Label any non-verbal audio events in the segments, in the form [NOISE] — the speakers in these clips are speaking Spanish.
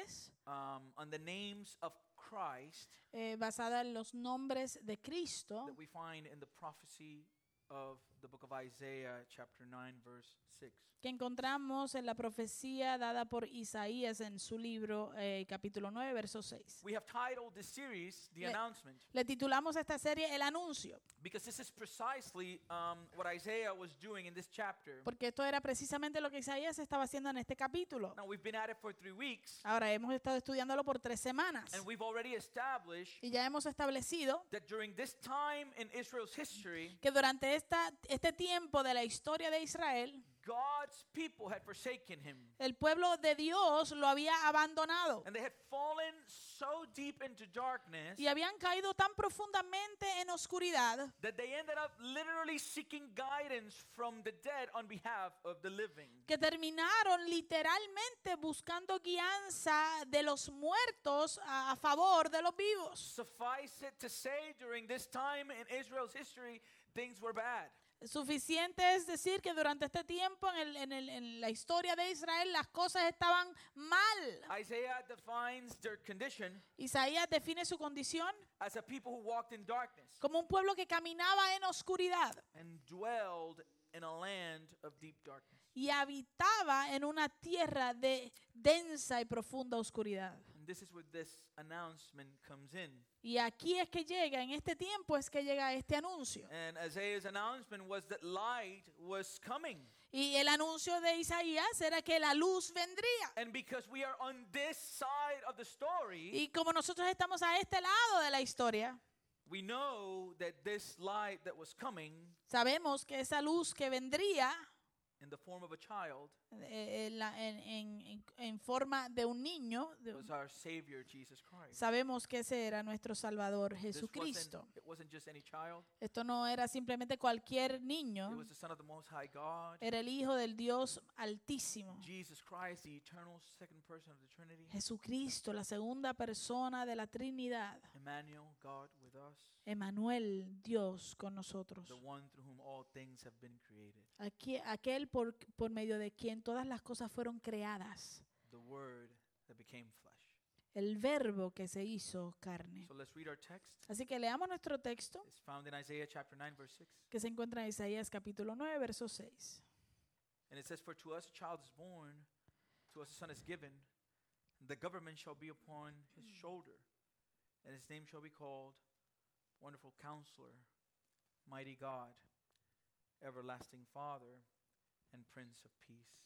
diferentes um, on the names of Christ eh, basadas en los nombres de Cristo that we find in the prophecy of the book of Isaiah, chapter 9, verse 6. que encontramos en la profecía dada por Isaías en su libro eh, capítulo 9, verso 6. We have titled this series The Le- Announcement Le titulamos a esta serie El Anuncio, because this is precisely um, what Isaiah was doing in this chapter. porque esto era precisamente lo que Isaías estaba haciendo en este capítulo. Now, we've been at it for three weeks, Ahora hemos estado estudiándolo por tres semanas and we've already established y ya hemos establecido that during this time in Israel's history, que durante esta, este tiempo de la historia de Israel, God's people had forsaken him. el pueblo de Dios lo había abandonado And they had fallen so deep into darkness y habían caído tan profundamente en oscuridad que terminaron literalmente buscando guianza de los muertos a, a favor de los vivos. Suffice it to say, during this time in Israel's history, things were bad. Suficiente es decir que durante este tiempo en, el- en el- en la historia de Israel las cosas estaban mal. Isaiah defines their condition Isaías define su condición as a people who walked in darkness como un pueblo que caminaba en oscuridad and dwelled in a land of deep darkness. y habitaba en una tierra de densa y profunda oscuridad. And this is where this announcement comes in. Y aquí es que llega, en este tiempo es que llega este anuncio. And Isaiah's announcement was that light was coming. Y el anuncio de Isaías era que la luz vendría. And because we are on this side of the story, Y como nosotros estamos a este lado de la historia, we know that this light that was coming sabemos que esa luz que vendría in the form of a child en, la- en- en- en- en forma de un niño, de- was our Savior, Jesus Christ. sabemos que ese era nuestro Salvador This Jesucristo. wasn't, it wasn't just any child, Esto no era simplemente cualquier it niño, was the Son of the Most High God, era el Hijo del Dios Altísimo. Jesus Christ, the eternal second person of the Trinity, Jesucristo, la segunda persona de la Trinidad. Emmanuel, God with us, Emanuel, Dios con nosotros. the one through whom all things have been created, Aquí, aquel por, por medio de quien todas las cosas fueron creadas. the Word that became flesh. El verbo que se hizo carne. So let's read our text. Así que leamos nuestro texto It's found in Isaiah chapter 9, verse 6. que se encuentra en Isaías capítulo 9, verso 6. And it says, For to us a child is born, to us a son is given, and the government shall be upon his shoulder, and his name shall be called Wonderful Counselor, Mighty God, Everlasting Father, and Prince of Peace.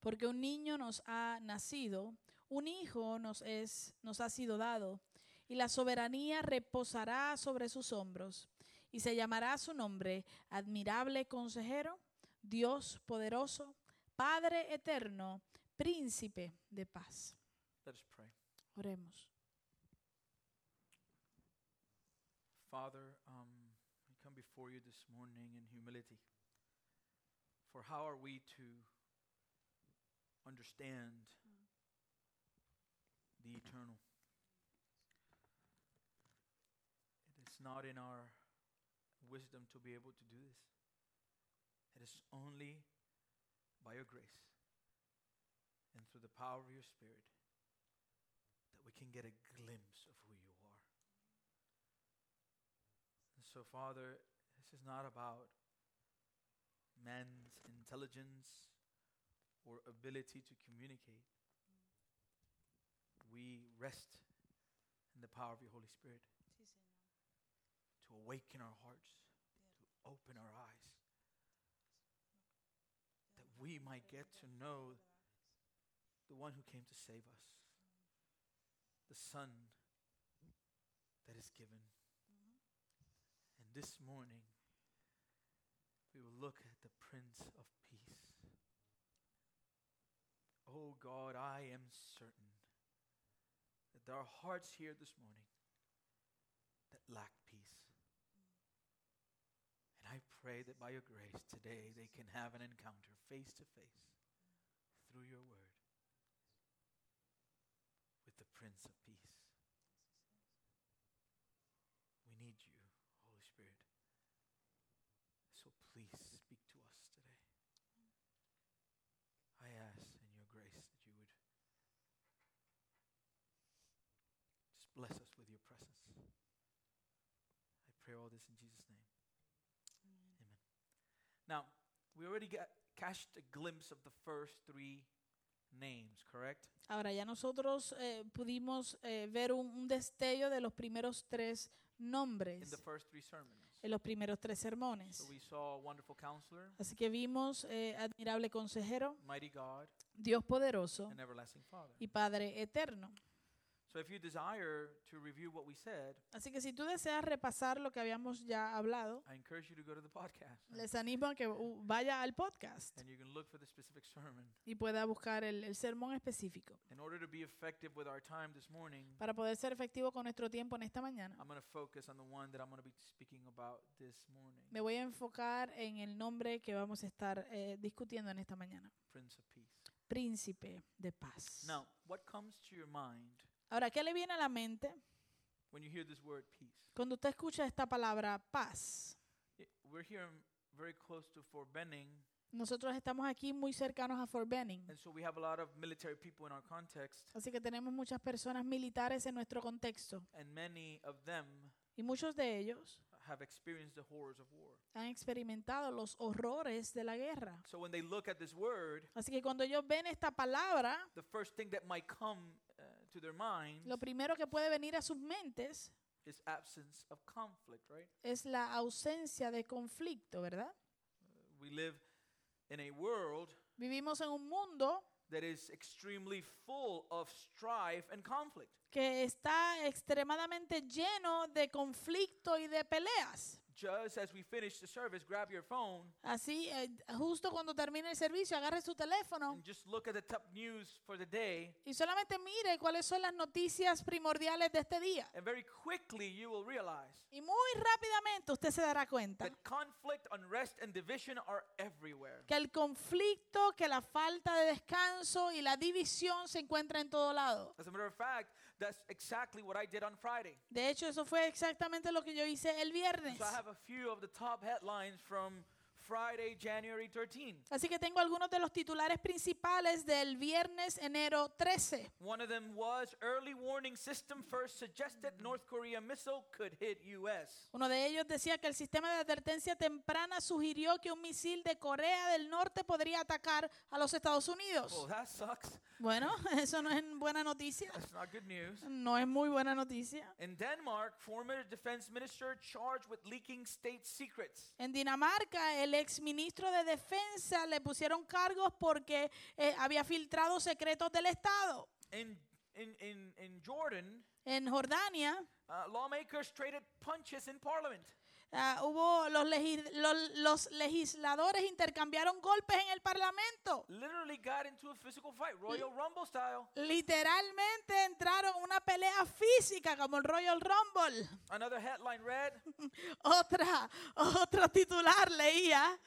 Porque un niño nos ha nacido, un hijo nos, es, nos ha sido dado, y la soberanía reposará sobre sus hombros, y se llamará su nombre admirable consejero, Dios poderoso, Padre eterno, príncipe de paz. Let us pray. Oremos. Father, um, we come before you this morning in humility. For how are we to understand the eternal? It is not in our wisdom to be able to do this. It is only by your grace and through the power of your Spirit that we can get a glimpse of who you are. And so, Father, this is not about man's intelligence or ability to communicate. We rest in the power of your Holy Spirit to awaken our hearts, to open our eyes, that we might get to know the one who came to save us, the Son that is given. This morning, we will look at the Prince of Peace. Oh God, I am certain that there are hearts here this morning that lack peace. And I pray that by your grace today they can have an encounter face to face through your word with the Prince of bless us with your presence. I pray all this in Jesus' name. Amen. Now, we already got catched a glimpse of the first three names, correct? Ahora ya nosotros eh, pudimos eh, ver un, un destello de los primeros tres In nombres, the first three sermons. en los primeros tres sermones. So we saw Wonderful Counselor, Así que vimos eh, admirable consejero, Mighty God, Dios poderoso and Everlasting Father. y Padre eterno. So if you desire to review what we said, Así que si tú deseas repasar lo que habíamos ya hablado, I encourage you to go to the podcast. les animo a que vaya al podcast And you can look for the specific sermon. y pueda buscar el, el sermón específico. In order to be effective with our time this morning, Para poder ser efectivo con nuestro tiempo en esta mañana, I'm going to focus on the one that I'm going to be speaking about this morning me voy a enfocar en el nombre que vamos a estar eh, discutiendo en esta mañana. Prince of Peace. Príncipe de paz. Now, what comes to your mind Ahora, ¿qué le viene a la mente when you hear this word peace? cuando usted escucha esta palabra paz? We're here very close to Fort Benning, Nosotros estamos aquí muy cercanos a Fort Benning, and so we have a lot of military people in our context, así que tenemos muchas personas militares en nuestro contexto and many of them y muchos de ellos have experienced the horrors of war. han experimentado los horrores de la guerra. So when they look at this word, Así que cuando ellos ven esta palabra, the first thing that might come to their minds lo primero que puede venir a sus mentes is absence of conflict, right? es la ausencia de conflicto, ¿verdad? We live in a world Vivimos en un mundo that is extremely full of strife and conflict. que está extremadamente lleno de conflicto y de peleas. Just as we finish the service, grab your phone Así, eh, justo cuando termine el servicio, agarre su teléfono and just look at the top news for the day, y solamente mire cuáles son las noticias primordiales de este día. and very quickly you will realize Y muy rápidamente usted se dará cuenta that conflict, unrest, and division are everywhere. que el conflicto, que la falta de descanso y la división se encuentra en todo lado. As a matter of fact, that's exactly what I did on Friday. De hecho, eso fue exactamente lo que yo hice el viernes. So I have a few of the top headlines from Friday, January 13. Así que tengo algunos de los titulares principales del viernes enero 13. One of them was early warning system first suggested North Korea missile could hit US. Uno de ellos decía que el sistema de advertencia temprana sugirió que un misil de Corea del Norte podría atacar a los Estados Unidos. Oh, that sucks. Bueno, [LAUGHS] eso no es buena noticia. That's not good news. No es muy buena noticia. In Denmark, former defense minister charged with leaking state secrets. En Dinamarca, el ex ministro de Defensa le pusieron cargos porque eh, había filtrado secretos del Estado. In in in, in Jordan, En Jordania, uh, lawmakers traded punches in parliament. Ah, hubo los, legi- los- los legisladores intercambiaron golpes en el Parlamento. Literally got into a physical fight, Royal Rumble style. Literalmente entraron en una pelea física como el Royal Rumble. Another headline read [LAUGHS] Otra, otro titular leía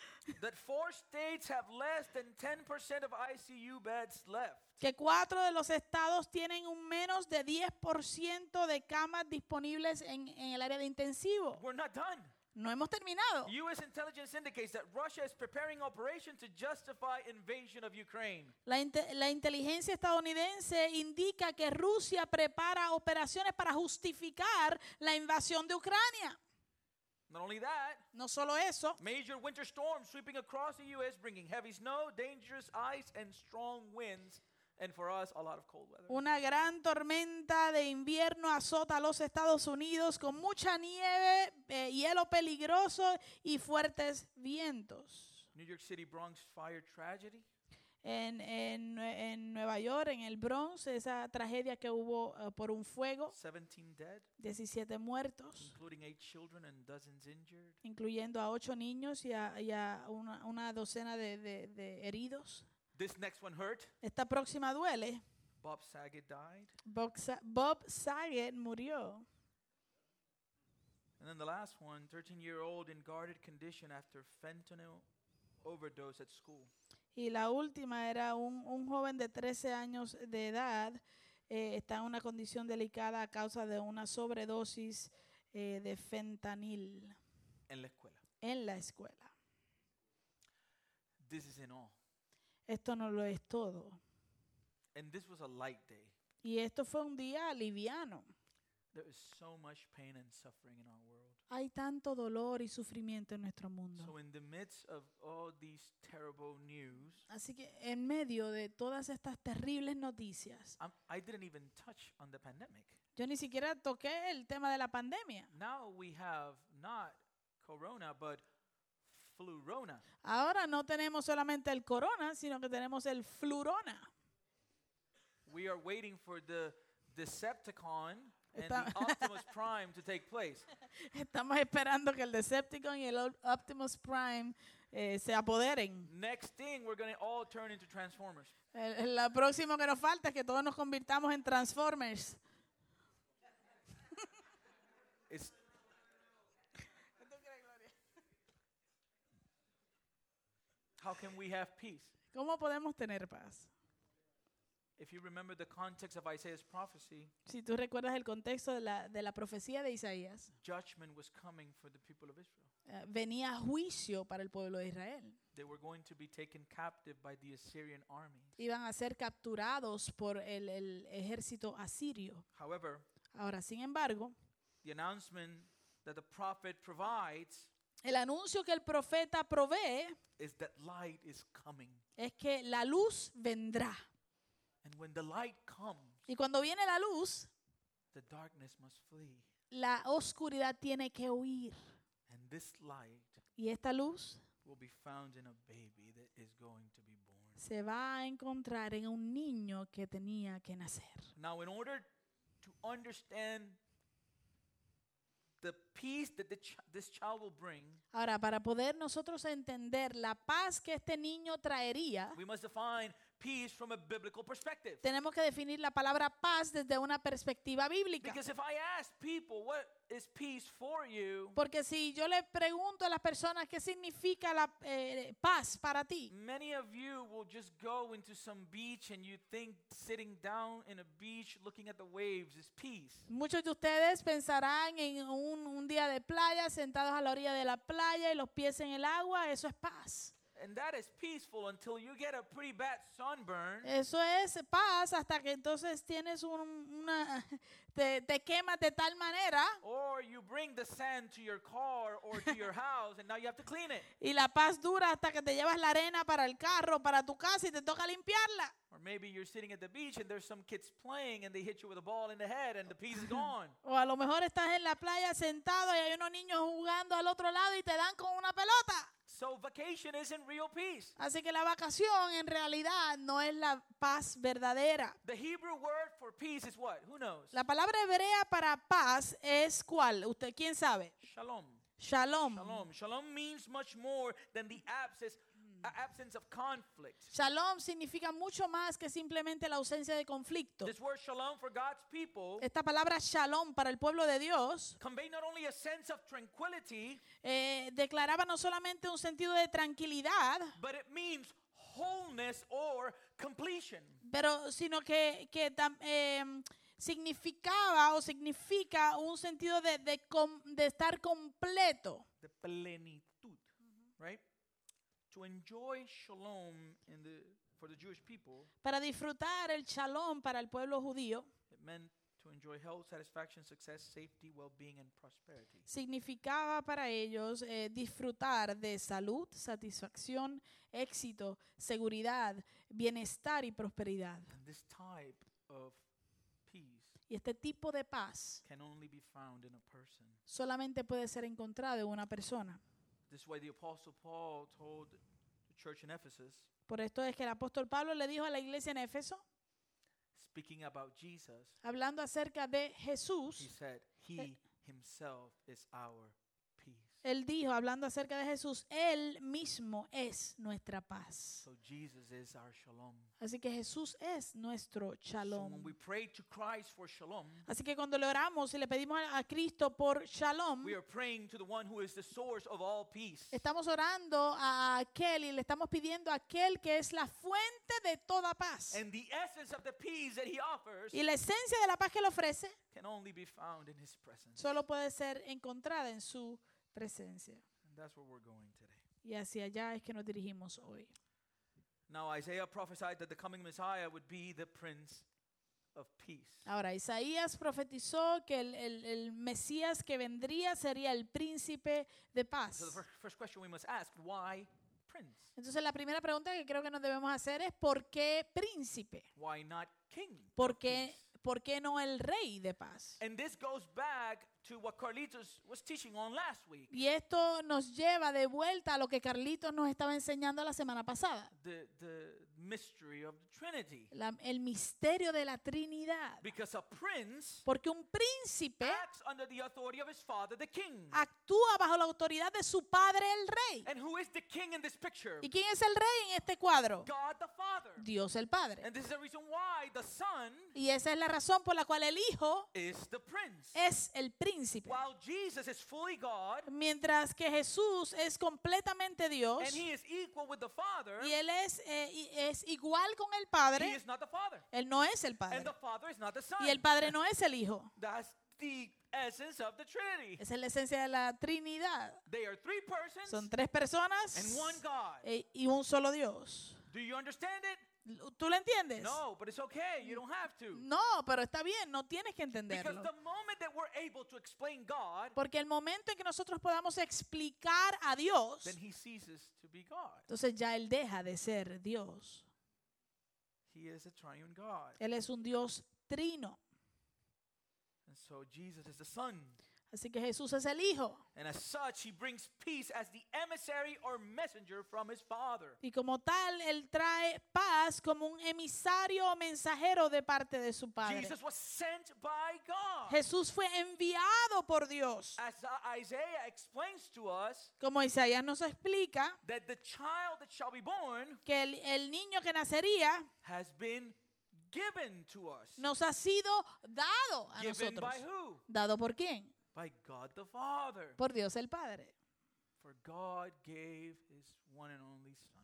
that four states have less than 10% of ICU beds left. que cuatro de los estados tienen un menos de 10% de camas disponibles en, en el área de intensivo. We're not done. No hemos terminado. U.S. intelligence indicates that Russia is preparing operation to justify invasion of Ukraine. La, inte- la inteligencia estadounidense indica que Rusia prepara operaciones para justificar la invasión de Ucrania. Not only that, No solo eso, major winter storms sweeping across the U.S., bringing heavy snow, dangerous ice, and strong winds, and for us, a lot of cold weather. una gran tormenta de invierno azota a los Estados Unidos con mucha nieve, eh, hielo peligroso y fuertes vientos. New York City Bronx fire tragedy. En, en en Nueva York, en el Bronx, esa tragedia que hubo eh, por un fuego, 17 dead, 17 muertos, including eight children and dozens injured. incluyendo a ocho niños y a, y a una, una docena de, de- de heridos. This next one hurt. Esta próxima duele. Bob Saget died. Bob, Sa- Bob Saget murió. And then the last one 13 year old in guarded condition after fentanyl overdose at school. Y la última era un, un joven de 13 años de edad, eh, está en una condición delicada a causa de una sobredosis eh, de fentanil En la escuela. en la escuela. This isn't all. Esto no lo es todo. And this was a light day. Y esto fue un día liviano. There is so much pain and suffering in our world. Hay tanto dolor y sufrimiento en nuestro mundo. So, in the midst of all these terrible news, Así que en medio de todas estas terribles noticias, I'm, I didn't even touch on the pandemic. yo ni siquiera toqué el tema de la pandemia. Now we have not corona, but flurona. Ahora no tenemos solamente el corona, sino que tenemos el flurona. We are waiting for the Decepticon and the Optimus [LAUGHS] Prime to take place. Estamos esperando que el Decepticon y el Op- Optimus Prime eh, se apoderen. Next thing, we're going to all turn into Transformers. El, el- próximo que nos falta es que todos nos convirtamos en Transformers. It's How can we have peace? ¿Cómo podemos tener paz? If you remember the context of Isaiah's prophecy, Si tú recuerdas el contexto de la, de la profecía de Isaías, judgment was coming for the people of Israel. eh, venía juicio para el pueblo de Israel. They were going to be taken captive by the Assyrian army. Iban a ser capturados por el, el ejército asirio. However, Ahora, sin embargo, the announcement that the prophet provides el anuncio que el profeta provee is that light is coming. es que la luz vendrá. And when the light comes, Y cuando viene la luz, the darkness must flee. la oscuridad tiene que huir. And this light Y esta luz will be found in a baby that is going to be born. se va a encontrar en un niño que tenía que nacer. Now, in order to understand the peace that the ch- this child will bring, Ahora, para poder nosotros entender la paz que este niño traería, we must define peace from a biblical perspective. tenemos que definir la palabra paz desde una perspectiva bíblica. Because if I ask people, what is peace for you? Porque si yo le pregunto a las personas qué significa la eh, paz para ti, Many of you will just go into some beach and you think sitting down in a beach looking at the waves is peace. muchos de ustedes pensarán en un, un día de playa, sentados a la orilla de la playa y los pies en el agua, eso es paz. And that is peaceful until you get a pretty bad sunburn Eso es paz hasta que entonces tienes un- una, [LAUGHS] te, te quemas de tal manera or you bring the sand to your car or to your [LAUGHS] house and now you have to clean it. y la paz dura hasta que te llevas la arena para el carro, para tu casa y te toca limpiarla. Or maybe you're sitting at the beach and there's some kids playing and they hit you with a ball in the head and the peace is gone. [LAUGHS] O a lo mejor estás en la playa sentado y hay unos niños jugando al otro lado y te dan con una pelota. So vacation isn't real peace. Así que la vacación en realidad no es la paz verdadera. The Hebrew word for peace is what? Who knows? La palabra hebrea para paz es cuál? ¿Usted quién sabe? Shalom. Shalom. Shalom. Shalom means much more than the absence, absence of conflict. Shalom significa mucho más que simplemente la ausencia de conflicto. This word shalom for God's people Esta palabra shalom para el pueblo de Dios convey not only a sense of tranquility, eh, declaraba no solamente un sentido de tranquilidad, but it means wholeness or completion. pero sino que, que tam- em, significaba o significa un sentido de, de com- de estar completo. The plenitud, right? To enjoy shalom in the for the Jewish people, Para disfrutar el shalom para el pueblo judío it meant to enjoy health, satisfaction, success, safety, well-being, and prosperity. significaba para ellos eh, disfrutar de salud, satisfacción, éxito, seguridad, bienestar y prosperidad. And this type of peace Y este tipo de paz can only be found in a person. solamente puede ser encontrado en una persona. This is why the Apostle Paul told church in Ephesus, Por esto es que el apóstol Pablo le dijo a la iglesia en Éfeso, speaking about Jesus, hablando acerca de he Jesús, said, He himself is our. Él dijo, hablando acerca de Jesús, él mismo es nuestra paz. So Jesus is our shalom. Así que Jesús es nuestro shalom. we pray to Christ for shalom, Así que cuando le oramos y le pedimos a Cristo por shalom, estamos orando a aquel y le estamos pidiendo a aquel que es la fuente de toda paz. And the essence of the peace that he offers Y la esencia de la paz que él ofrece solo puede ser encontrada en su presencia. And that's where we're going today. Y hacia allá es que nos dirigimos hoy. Now, Isaiah prophesied that the coming Messiah would be the Prince of peace. Ahora, Isaías profetizó que el, el- el Mesías que vendría sería el príncipe de So paz. the first, first question we must ask, why prince? Entonces la primera pregunta que creo que nos debemos hacer es ¿por qué príncipe? Why not king? ¿Por qué? Por qué no el rey de paz? And this goes back to what Carlitos was teaching on last week. Y esto nos lleva de vuelta a lo que Carlitos nos estaba enseñando la semana pasada, The, the mystery of the Trinity. la- el misterio de la Trinidad. Because a prince Porque un príncipe acts under the authority of his father, the king. actúa bajo la autoridad de su padre el rey. And who is the king in this picture? ¿Y quién es el rey en este cuadro? God the Father. Dios el Padre. And this is the reason why the Son Y esa es la razón por la cual el Hijo is the prince. es el príncipe. While Jesus is fully God Mientras que Jesús es completamente Dios and he is equal with the Father, y Él es, eh, y es igual con el Padre, is not the Father. Él no es el And Padre. the Father is not the Son. Y el Padre no es el Hijo. That's the essence of the Trinity. Esa es la esencia de la Trinidad. They are three persons Son tres personas and one God. eh, y un solo Dios. Do you understand it? ¿Tú lo entiendes? No, but it's okay. You don't have to. No, pero está bien, no tienes que Because entenderlo. the moment that we're able to explain God, Porque el momento en que nosotros podamos explicar a Dios, then he ceases to be God. entonces ya Él deja de ser Dios. He is a triune God. Él es un Dios trino. And so Jesus is the Son. Así que Jesús es el Hijo. And as such, he brings peace as the emissary or messenger from his Father. Y como tal, Él trae paz como un emisario o mensajero de parte de su Padre. Jesus was sent by God. Jesús fue enviado por Dios. As uh, Isaiah explains to us, Como Isaías nos explica, that the child that shall be born que el, el niño que nacería has been given to us. nos ha sido dado a Given nosotros. by who? ¿Dado por quién? By God the Father. Por Dios el Padre. For God gave his one and only Son.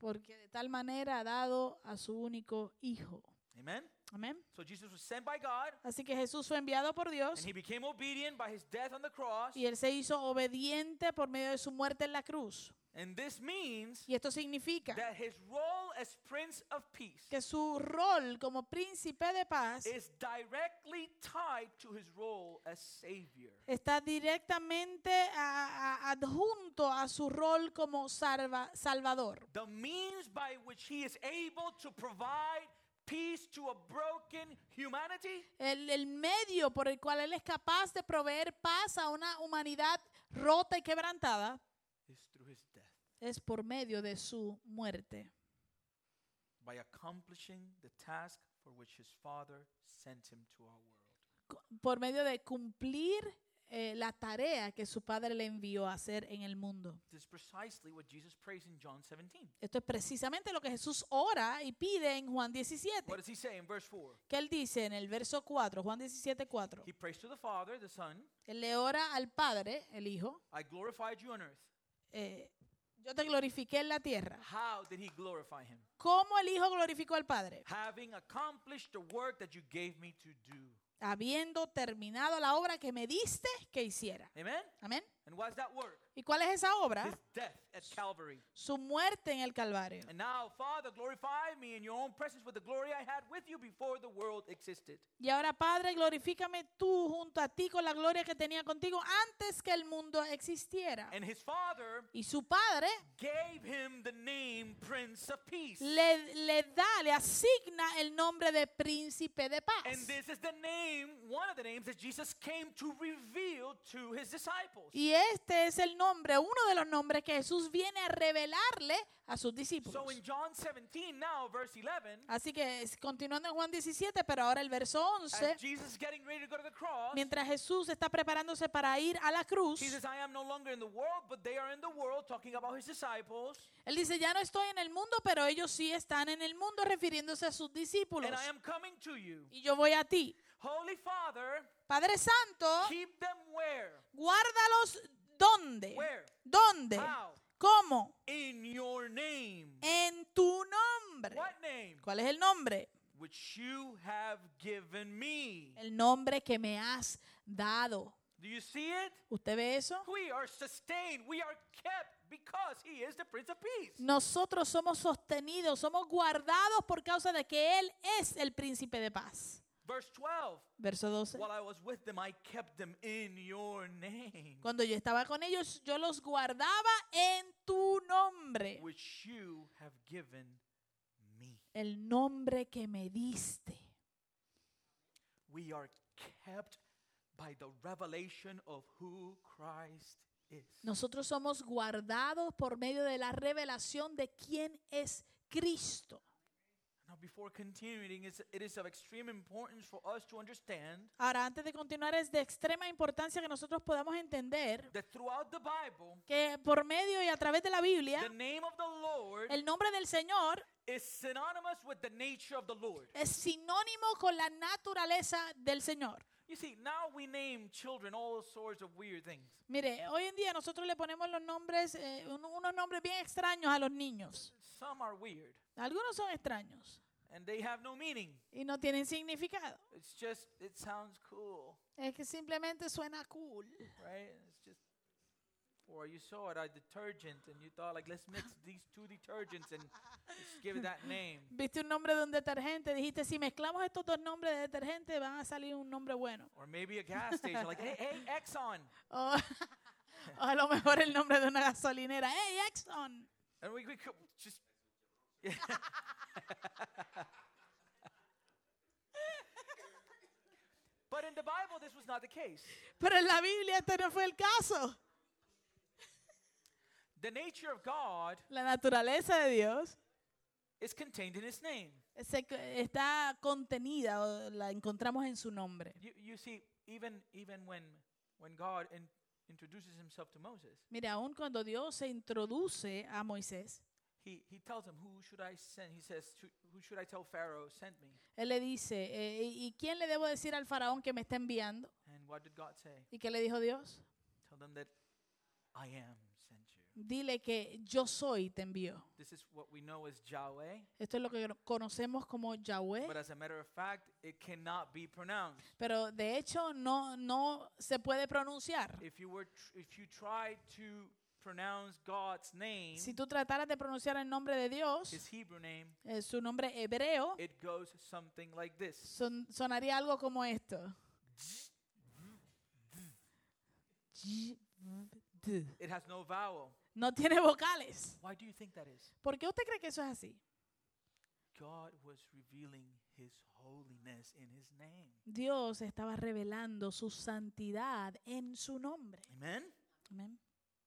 Porque de tal manera ha dado a su único Hijo. Amen? Amén. So Jesus was sent by God, Así que Jesús fue enviado por Dios and he became obedient by his death on the cross. y Él se hizo obediente por medio de su muerte en la cruz. And this means Y esto significa that his role as Prince of Peace que su rol como príncipe de paz is directly tied to his role as Savior. está directamente a- a- adjunto a su rol como salva- salvador. The means by which he is able to provide peace to a broken humanity El, el medio por el cual Él es capaz de proveer paz a una humanidad rota y quebrantada is through his death, es por medio de su muerte, by accomplishing the task for which his Father sent him to our world. por medio de cumplir eh, la tarea que su Padre le envió a hacer en el mundo. This is precisely what Jesus prays in John 17. Esto es precisamente lo que Jesús ora y pide en Juan 17. What does he say in verse 4? que él dice en el verso 4, Juan 17, 4. He prays to the Father, the Son, Él le ora al Padre, el Hijo. I glorified you on earth. eh, yo te glorifiqué en la tierra. How did he glorify him? ¿Cómo el Hijo glorificó al Padre? Having accomplished the work that you gave me to do. Habiendo terminado la obra que me diste que hiciera. Amen? Amén. And what's that work? ¿Y cuál es esa obra? His death at Calvary. Su muerte en el Calvario. And now, Father, glorify me in your own presence with the glory I had with you before the world existed. Y ahora, Padre, glorifícame tú junto a ti con la gloria que tenía contigo antes que el mundo existiera. And his Father Y su Padre gave him the name Prince of Peace. le, le da, le asigna el nombre de príncipe de paz. And this is the name, one of the names that Jesus came to reveal to his disciples. Y este es el nombre, uno de los nombres que Jesús viene a revelarle a sus discípulos. So in John 17, now, verse 11, Así que continuando en Juan 17, pero ahora el verso 11, as Jesus getting ready to go to the cross, mientras Jesús está preparándose para ir a la cruz, él dice, ya no estoy en el mundo, pero ellos sí están en el mundo refiriéndose a sus discípulos. And I am coming to you. Y yo voy a ti. Holy Father, Padre Santo, keep them where? guárdalos ¿dónde? Where? ¿Dónde? How? ¿Cómo? In your name. En tu nombre. What name? ¿Cuál es el nombre? Which you have given me. El nombre que me has dado. Do you see it? ¿Usted ve eso? We are sustained. We are kept because he is the Prince of Peace. Nosotros somos sostenidos, somos guardados por causa de que Él es el príncipe de paz. Verse 12. Verso 12. While I was with them, I kept them in your name, Cuando yo estaba con ellos, yo los guardaba en tu nombre, which you have given me. el nombre que me diste. We are kept by the revelation of who Christ is. Nosotros somos guardados por medio de la revelación de quién es Cristo. Now, before continuing, it is of extreme importance for us to understand Ahora, antes de continuar, es de extrema importancia que nosotros podamos entender that throughout the Bible, que por medio y a través de la Biblia, the name of the Lord el nombre del Señor is synonymous with the nature of the Lord. es sinónimo con la naturaleza del Señor. You see, now we name children all sorts of weird things. Mire, hoy en día nosotros le ponemos los nombres, eh, un- unos nombres bien extraños a los niños. Some are weird Algunos son extraños and they have no meaning. y no tienen significado. It's just, it sounds cool, Es que simplemente suena cool. right? It's just, or you saw it, a detergent, and you thought, like, let's mix these two detergents and just give it that name. [LAUGHS] Viste un nombre de un detergente, dijiste, si mezclamos estos dos nombres de detergente, van a salir un nombre bueno. Or maybe a gas station, like, hey, hey, Exxon. O, [LAUGHS] o a lo mejor el nombre de una gasolinera. ¡Hey, Exxon! And we, we could just. [LAUGHS] but in the Bible, this was not the case. Pero en la Biblia este no fue el caso. The nature of God La naturaleza de Dios is contained in His name. se está contenida, o la encontramos en su nombre. You, you see, even even when when God in, introduces Himself to Moses, Mira, aun cuando Dios se introduce a Moisés, He He tells him, "Who should I send?" He says, "Who- "Who should I tell Pharaoh sent me?" Él le dice, eh, ¿y quién le debo decir al faraón que me está enviando? And what did God say? ¿Y qué le dijo Dios? Tell them that I am. Dile que yo soy, te envió. This is what we know as Yahweh. Esto es lo que conocemos como Yahweh, But as a matter of fact, it cannot be pronounced. pero de hecho no, no se puede pronunciar. If you were, tr- if you try to pronounce God's name, Si tú trataras de pronunciar el nombre de Dios, His Hebrew name, eh, su nombre hebreo, it goes something like this. son- sonaría algo como esto. It has no vowel. No tiene vocales. Why do you think that is? ¿Por qué usted cree que eso es así? God was revealing His holiness in His name. Dios estaba revelando su santidad en su nombre. Amen.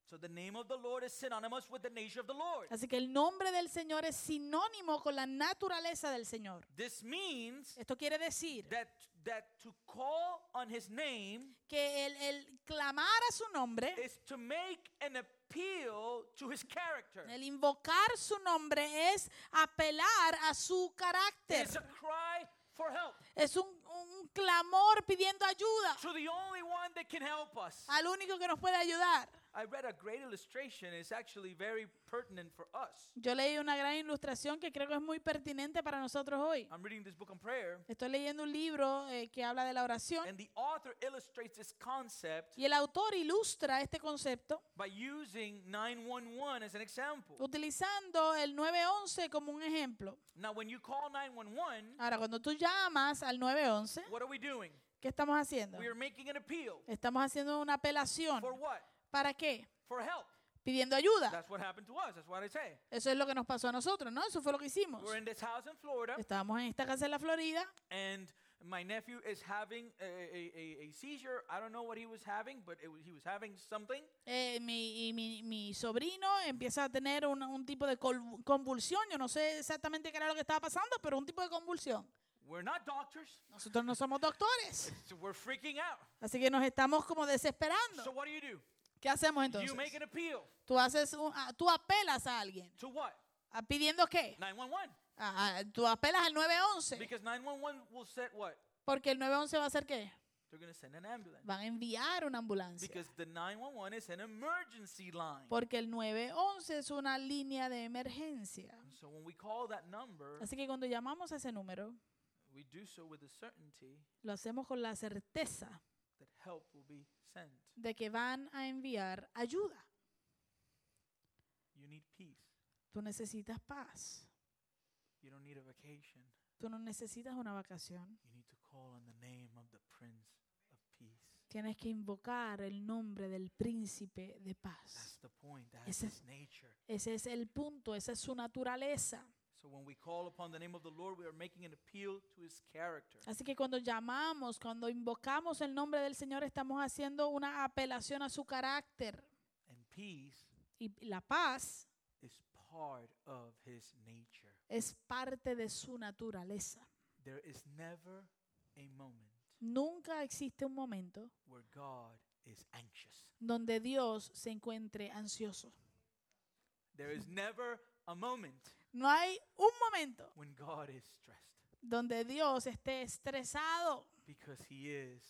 So the name of the Lord is synonymous with the nature of the Lord. Así que el nombre del Señor es sinónimo con la naturaleza del Señor. This means Esto quiere decir that that to call on His name que el, el clamar a su nombre, is to make an appeal to His character. el invocar su nombre es apelar a su carácter. It's a cry for help Es un, un clamor pidiendo ayuda to the only one that can help us. al único que nos puede ayudar. I read a great illustration. It's actually very pertinent for us. Yo leí una gran ilustración que creo que es muy pertinente para nosotros hoy. I'm reading this book on prayer, Estoy leyendo un libro eh, que habla de la oración and the author illustrates this concept y el autor ilustra este concepto by using 911 as an example. utilizando el 911 como un ejemplo. Now, when you call 911, Ahora, cuando tú llamas al 911, what are we doing? ¿qué estamos haciendo? We are making an appeal. Estamos haciendo una apelación. For what? ¿Para qué? For help. Pidiendo ayuda. That's what happened to us. That's what I say. Eso es lo que nos pasó a nosotros, ¿no? Eso fue lo que hicimos. We're in this house in Florida, Estábamos en esta casa en la Florida and my nephew is having a, a, a, a seizure. I don't know what he was having, but it, he was having something. eh, mi, y mi, mi sobrino empieza a tener un, un tipo de convulsión. Yo no sé exactamente qué era lo que estaba pasando, pero un tipo de convulsión. We're not doctors, Nosotros no somos doctores, [LAUGHS] so we're freaking out. así que nos estamos como desesperando. So what do you do? ¿Qué hacemos You make entonces? an appeal. Tú haces, un- ah, tú apelas a alguien. To what? ¿A ¿Pidiendo qué? 911. Ah, ah, tú apelas al 911. Because 911 will set what? Porque el 911 va a hacer qué? They're going to send an ambulance. Van a enviar una ambulancia. Because the 911 is an emergency line. Porque el 911 es una línea de emergencia. So when we call that number, Así que cuando llamamos a ese número, we do so with the certainty lo hacemos con la certeza that help will be de que van a enviar ayuda. You need peace. Tú necesitas paz. You don't need a vacation. Tú no necesitas una vacación. You need to call on the name of the Prince of Peace. Tienes que invocar el nombre del príncipe de That's paz. the point. That's Ese- his nature. Ese es el punto, esa es su naturaleza. So when we call upon the name of the Lord, we are making an appeal to his character. Así que cuando llamamos, cuando invocamos el nombre del Señor, estamos haciendo una apelación a su carácter. And peace Y la paz is part of his nature. es parte de su naturaleza. There is never a moment Nunca existe un momento where God is anxious. donde Dios se encuentre ansioso. There is never a moment No hay un momento when God is stressed donde Dios esté estresado because he is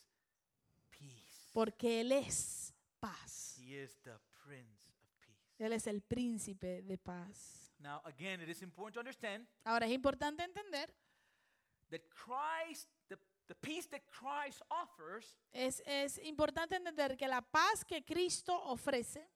peace. porque Él es paz. He is the Prince of Peace. Él es el príncipe de paz. Now, again, it is important to understand Ahora es importante entender, that Christ, the, peace that Christ offers, es, es importante entender que la paz que Cristo ofrece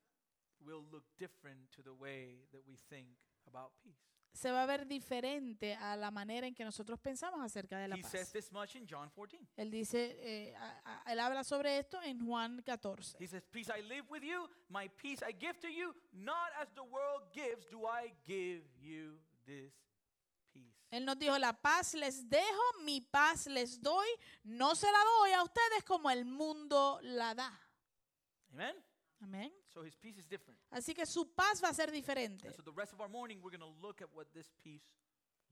will look different to the way that we think about peace. Se va a ver diferente a la manera en que nosotros pensamos acerca de la He paz. says this much in John 14. Él dice, eh, a- a- él habla sobre esto en Juan 14. He says, Peace I live with you, my peace I give to you, not as the world gives, do I give you this peace. Él nos dijo, la paz les dejo, mi paz les doy, no se la doy a ustedes como el mundo la da. Amen? Amén. So his peace is different. Así que su paz va a ser diferente. And so the rest of our morning, we're going to look at what this peace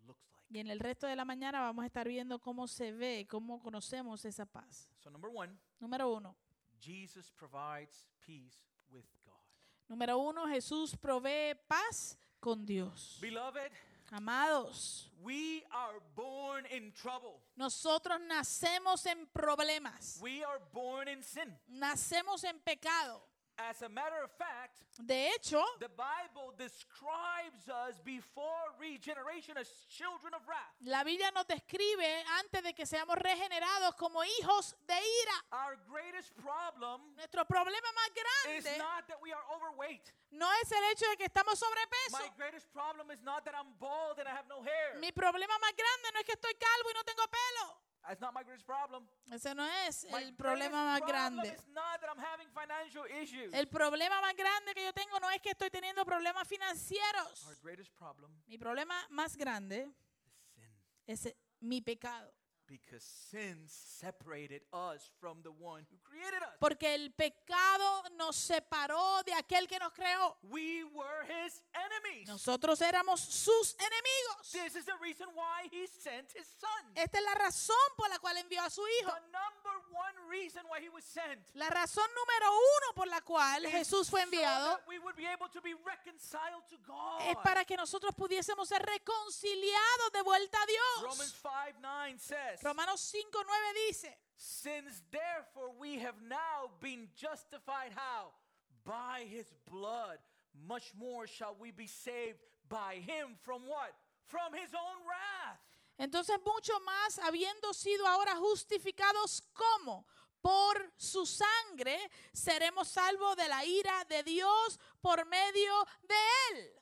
looks like. Y en el resto de la mañana vamos a estar viendo cómo se ve, cómo conocemos esa paz. So, number one, Número uno. Jesus provides peace with God. Número uno, Jesús provee paz con Dios. Beloved, Amados, we are born in trouble. nosotros nacemos en problemas, We are born in sin. nacemos en pecado. As a matter of fact, De hecho, the Bible describes us before regeneration as children of wrath. la Biblia nos describe antes de que seamos regenerados como hijos de ira. Our greatest problem Nuestro problema más is grande not that we are overweight. no es el hecho de que estamos My sobrepeso. greatest problem is not that I'm bald and I have no hair. Mi problema más grande no es que estoy calvo y no tengo pelo. That's not my greatest problem. Ese no es My el problema más grande. El problema más grande que yo tengo no es que estoy teniendo problemas financieros. Our greatest problem Mi problema más grande es eh, mi pecado. Because sin separated us from the one who created us. Porque el pecado nos separó de aquel que nos creó. We were his enemies. Nosotros éramos sus enemigos. This is the reason why he sent his son. Esta es la razón por la cual envió a su hijo. The number one reason why he was sent La razón número uno por la cual is Jesús fue enviado that we would be able to be reconciled to God. es para que nosotros pudiésemos ser reconciliados de vuelta a Romans Dios. 5 9 says, Romanos 5.9 dice, Since therefore we have now been justified, how? By his blood. Much more shall we be saved by him from what? From his own wrath. entonces mucho más habiendo sido ahora justificados como por su sangre seremos salvos de la ira de Dios por medio de él.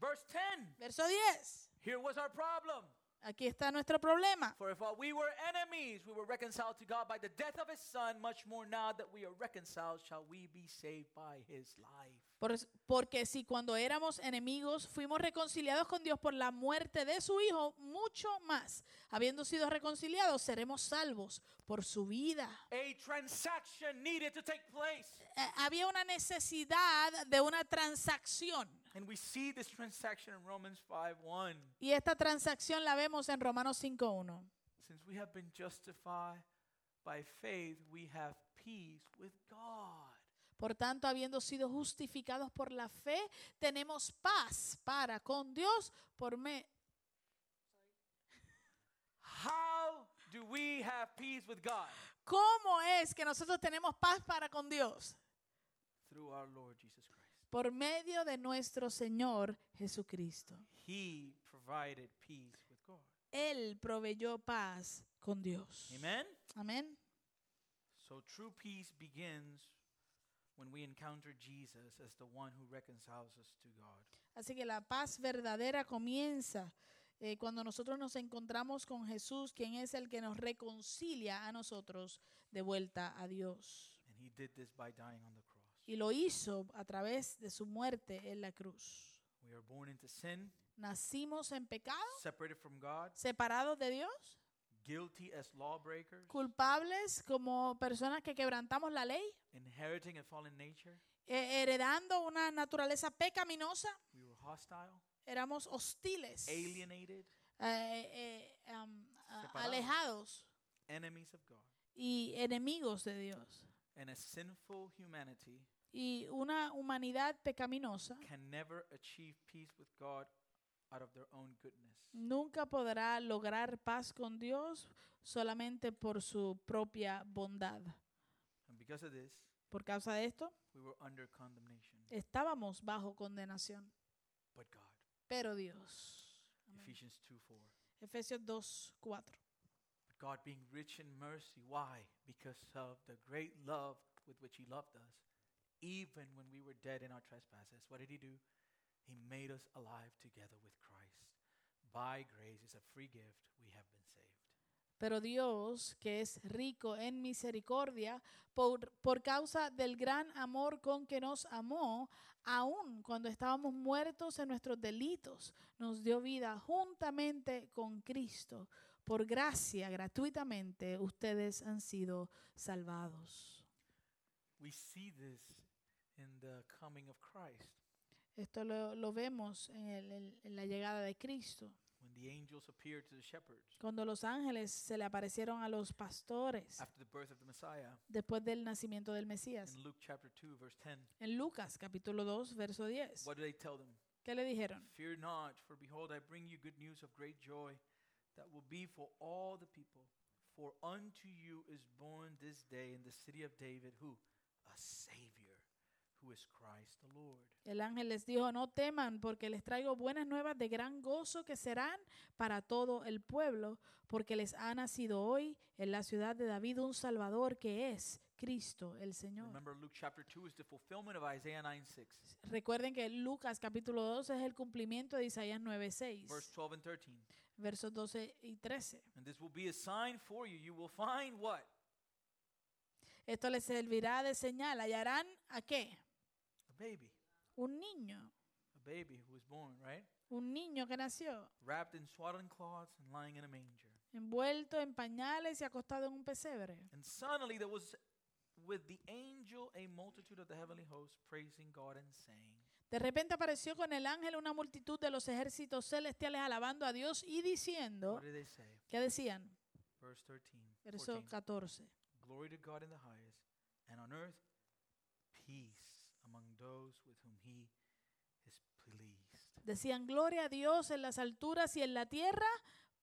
Verse 10. Verso 10. Here was our problem. Aquí está nuestro problema. For if while we were enemies, we were reconciled to God by the death of his son, much more now that we are reconciled, shall we be saved by his life. Por porque si cuando éramos enemigos fuimos reconciliados con Dios por la muerte de su Hijo, mucho más, habiendo sido reconciliados, seremos salvos por su vida. A transaction needed to take place. Eh, había una necesidad de una transacción. And we see this transaction in Romans 5 1. Y esta transacción la vemos en Romanos 5.1. Since we have been justified by faith, we have peace with God. Por tanto, habiendo sido justificados por la fe, tenemos paz para con Dios por me How do we have peace with God? ¿Cómo es que nosotros tenemos paz para con Dios? Through our Lord Jesus Christ. Por medio de nuestro Señor Jesucristo. He provided peace with God. Él proveyó paz con Dios. Amen? Amén. So true peace begins when we encounter Jesus as the one who reconciles us to God. Así que la paz verdadera comienza eh, cuando nosotros nos encontramos con Jesús, quien es el que nos reconcilia a nosotros de vuelta a Dios. And he did this by dying on the. Y lo hizo a través de su muerte en la cruz. We are born into sin, Nacimos en pecado, separated from God, separados de Dios, guilty as lawbreakers, culpables como personas que quebrantamos la ley, inheriting a fallen nature. eh, heredando una naturaleza pecaminosa, We were hostile, éramos hostiles, eh, alienated, eh, um, a- Separados. alejados enemies of God. y enemigos de Dios. And a sinful humanity Y una humanidad pecaminosa can never achieve peace with God out of their own goodness. nunca podrá lograr paz con Dios solamente por su propia bondad. And because of this, Por causa de esto, we were under condemnation. estábamos bajo condenación. But God. Pero Dios. Amén. Ephesians 2 4. Efesios 2, 4. But God being rich in mercy. Why? Because of the great love with which He loved us. Even when we were dead in our trespasses, what did He do? He made us alive together with Christ. By grace is a free gift. We have been saved. Pero Dios, que es rico en misericordia, por, por causa del gran amor con que nos amó, aun cuando estábamos muertos en nuestros delitos, nos dio vida juntamente con Cristo. Por gracia, gratuitamente, ustedes han sido salvados. We see this in the coming of Christ. Esto lo, lo vemos en, el- el- en la llegada de Cristo. When the angels appeared to the shepherds Cuando los ángeles se le aparecieron a los pastores after the birth of the Messiah después del nacimiento del Mesías. in Luke chapter 2, verse 10, En Lucas capítulo 2, verso 10. what did they tell them? ¿Qué le dijeron? Fear not, for behold, I bring you good news of great joy that will be for all the people. For unto you is born this day in the city of David, who? A Savior, who is Christ the Lord. El ángel les dijo, no teman, porque les traigo buenas nuevas de gran gozo que serán para todo el pueblo, porque les ha nacido hoy en la ciudad de David un Salvador que es Cristo el Señor. Remember, Luke chapter 2 is the fulfillment of Isaiah 9 6, Recuerden que Lucas capítulo 2 es el cumplimiento de Isaías 9, 6, verse 12 and 13. versos 12 y 13. And this will be a sign for you. You will find what? Esto les servirá de señal. ¿Hallarán a qué? A baby. Un niño. A baby who was born, right? Un niño que nació Wrapped in swaddling cloths and lying in a manger. envuelto en pañales y acostado en un pesebre. And suddenly there was with the angel a multitude of the heavenly hosts praising God and saying, De repente apareció con el ángel una multitud de los ejércitos celestiales alabando a Dios y diciendo, What did they say? ¿qué decían? Verse 13. Verso 14. 14. Glory to God in the highest, and on earth peace among those with whom he is pleased. Decían, gloria a Dios en las alturas y en la tierra,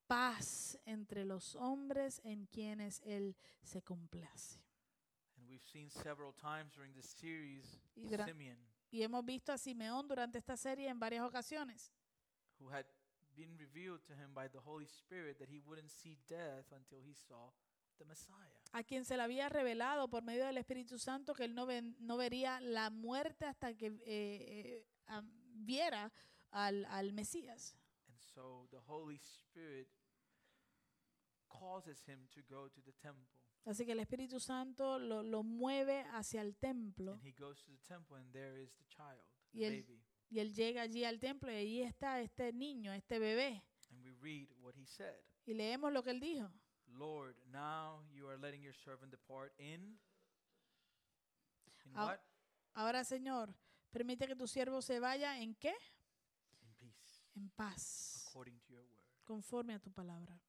paz entre los hombres en quienes Él se complace. And we've seen several times during this series Y dura- Simeon, Y hemos visto a Simeón durante esta serie en varias ocasiones, who had been revealed to him by the Holy Spirit that he wouldn't see death until he saw. A quien se le había revelado por medio del Espíritu Santo que él no, ven- no vería la muerte hasta que eh, eh, viera al, al Mesías. And so the Holy Spirit causes him to go to the temple. Así que el Espíritu Santo lo, lo mueve hacia el templo And he goes to the temple, and there is the child, Y the él- baby. y él llega allí al templo y allí está este niño, este bebé. And we read what he said Y leemos lo que él dijo. Lord, now you are letting your servant depart in. In what? Ahora, Señor, permite que tu siervo se vaya en qué? In peace, En paz, according to your word. conforme a tu palabra.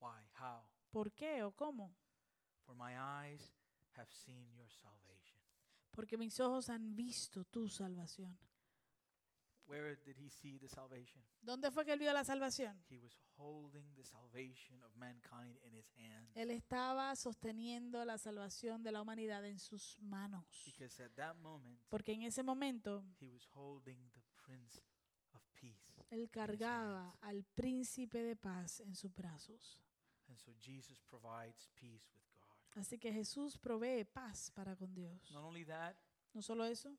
Why? How? ¿Por qué o cómo? For my eyes have seen your salvation. Porque mis ojos han visto tu salvación. Where did he see the salvation? ¿Dónde fue que él vio la salvación? He was holding the salvation of mankind in his hands. Él estaba sosteniendo la salvación de la humanidad en sus manos. Because at that moment, Porque en ese momento he was holding the Prince of Peace. él cargaba al príncipe de paz en sus brazos. And so Jesus provides peace with God. Así que Jesús provee paz para con Dios. Not only that, No solo eso,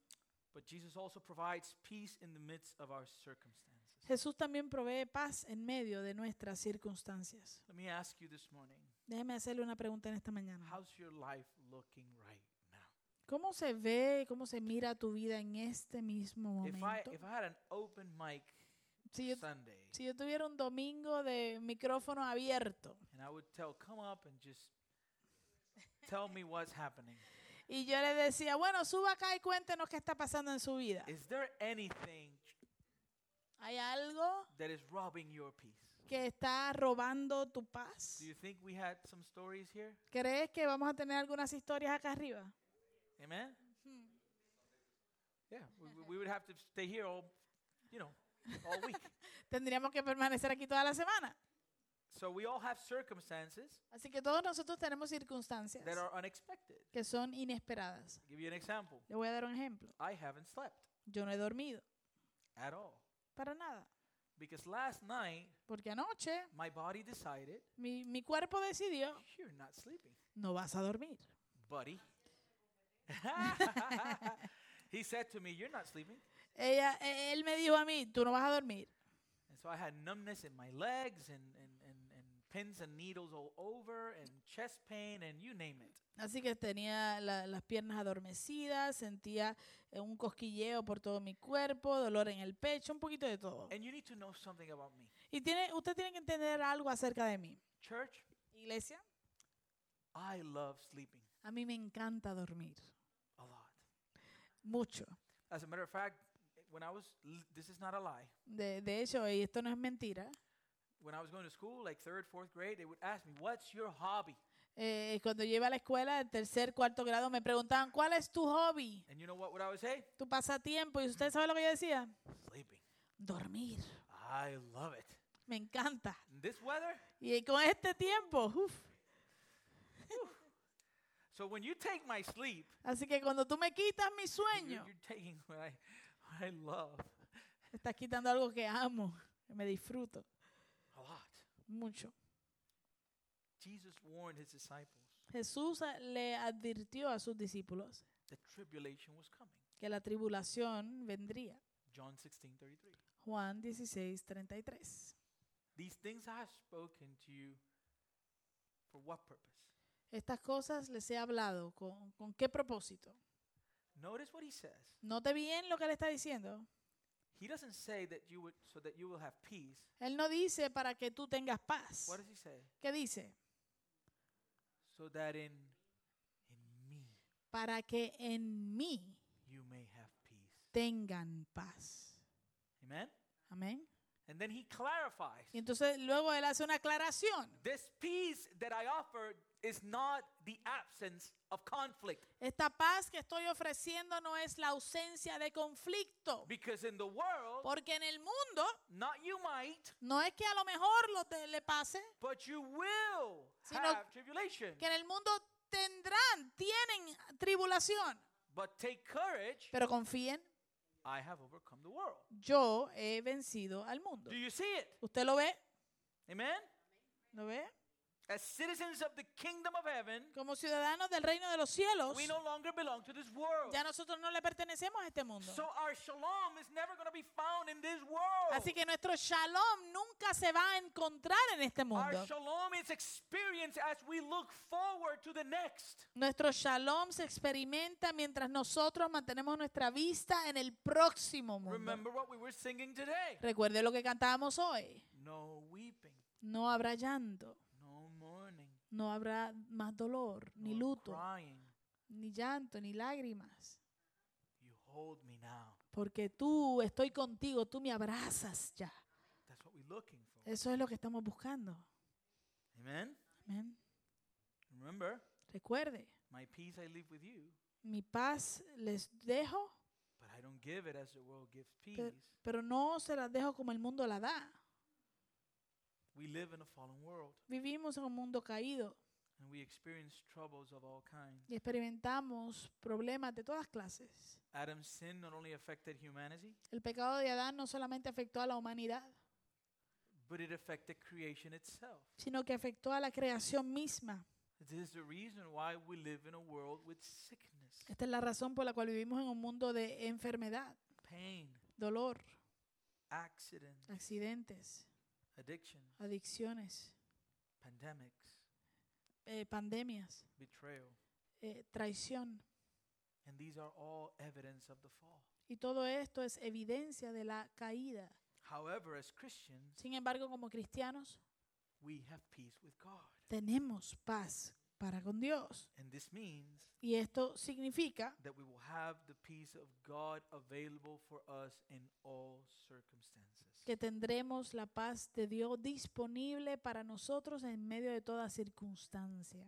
but Jesus also provides peace in the midst of our circumstances. Jesús también provee paz en medio de nuestras circunstancias. Let me ask you this morning Déjeme hacerle una pregunta en esta mañana. how's your life looking right now? ¿Cómo se ve, cómo se mira tu vida en este mismo If I, momento? if I had an open mic Si yo, Sunday si yo tuviera un domingo de micrófono abierto and I would tell, come up and just tell me what's happening. Y yo le decía, bueno, suba acá y cuéntenos qué está pasando en su vida. Is there anything ¿Hay algo that is robbing your peace? que está robando tu paz? Do you think we had some stories here? ¿Crees que vamos a tener algunas historias acá arriba? Amen? Yeah, we, we- we would have to stay here all, you know, all week. [LAUGHS] Tendríamos que permanecer aquí toda la semana. So we all have circumstances Así que todos nosotros tenemos circunstancias that are unexpected. que son inesperadas. I'll give you an example. Le voy a dar un ejemplo. I haven't slept Yo no he dormido, at all para nada. because last night Porque anoche my body decided mi, mi cuerpo decidió, you're not sleeping, no vas a dormir. buddy. [LAUGHS] he said to me, "You're not sleeping." Ella, e- él me dijo a mí, tú no vas a dormir. And so I had numbness in my legs and, and, and, and pins and needles all over and chest pain and you name it. Así que tenía la- las piernas adormecidas, sentía eh, un cosquilleo por todo mi cuerpo, dolor en el pecho, un poquito de todo. And you need to know something about me. Y tiene, usted tiene que entender algo acerca de mí. Church, Iglesia, I love sleeping a mí me encanta dormir, a lot. mucho. As a matter of fact, when I was, this is not a lie. De, de hecho, y esto no es mentira, When I was going to school, like third, fourth grade, they would ask me, What's your hobby? eh, cuando yo iba a la escuela, en tercer, cuarto grado, me preguntaban, ¿cuál es tu hobby? And you know what would I would say? Tu pasatiempo. ¿Y usted sabe lo que yo decía? Sleeping. Dormir. I love it. Me encanta. In this weather, Y con este tiempo, uf. so when you take my sleep, Así que cuando tú me quitas mi you're, sueño, you're taking what I, what I love estás quitando algo que amo, que me disfruto. Mucho. Jesus warned his disciples Jesús a- le advirtió a sus discípulos that tribulation was coming. que la tribulación vendría. John 16 33. Juan 16, 33. These things I have spoken to you for what purpose? Estas cosas les he hablado. ¿Con, con qué propósito? Notice what he says. Note bien lo que le está diciendo. He doesn't say that you would so that you will have peace. Él no dice para que tú tengas paz. What does he say? ¿Qué dice? So that in in me Para que en mí you may have peace. tengan paz. Amen. Amén. And then he clarifies. Y entonces luego él hace una aclaración. This peace that I offer is not the absence of conflict. Esta paz que estoy ofreciendo no es la ausencia de conflicto. Because in the world, Porque en el mundo not you might, no es que a lo mejor lo te- le pase, but you will Sino have tribulation. que en el mundo tendrán, tienen tribulación. But take courage. Pero confíen, I have overcome the world. yo he vencido al mundo. Do you see it? ¿Usted lo ve? Amen? ¿Lo ve? As citizens of the kingdom of heaven, Como ciudadanos del reino de los cielos, we no longer belong to this world. ya nosotros no le pertenecemos a este mundo. So our shalom is never going to be found in this world. Así que nuestro shalom nunca se va a encontrar en este Our mundo. shalom is experienced as we look forward to the next. Nuestro shalom se experimenta mientras nosotros mantenemos nuestra vista en el próximo mundo. Remember what we were singing today. Recuerde lo que cantábamos hoy. No weeping, No habrá llanto, no habrá más dolor, ni no luto, ni llanto, ni lágrimas. You hold me now. Porque tú, estoy contigo, tú me abrazas ya. That's what we're looking for. Eso es lo que estamos buscando. Amen. Amén. Remember, Recuerde, my peace I leave with you, mi paz les dejo, pero no se las dejo como el mundo la da. We live in a fallen world Vivimos en un mundo caído and we experience troubles of all kinds. y experimentamos problemas de todas clases. Adam's sin not only affected humanity, El pecado de Adán no solamente afectó a la humanidad, but it affected creation itself. sino que afectó a la creación misma. This is the reason why we live in a world with sickness, Esta es la razón por la cual vivimos en un mundo de enfermedad, pain, dolor, accidents, accidentes, addictions, adicciones, pandemics, eh, pandemias, betrayal. eh, traición. And these are all evidence of the fall. Y todo esto es evidencia de la caída. However, as Christians, Sin embargo, como cristianos, we have peace with God. tenemos paz para con Dios. And this means Y esto significa that we will have the peace of God available for us in all circumstances. Que tendremos la paz de Dios disponible para nosotros en medio de toda circunstancia.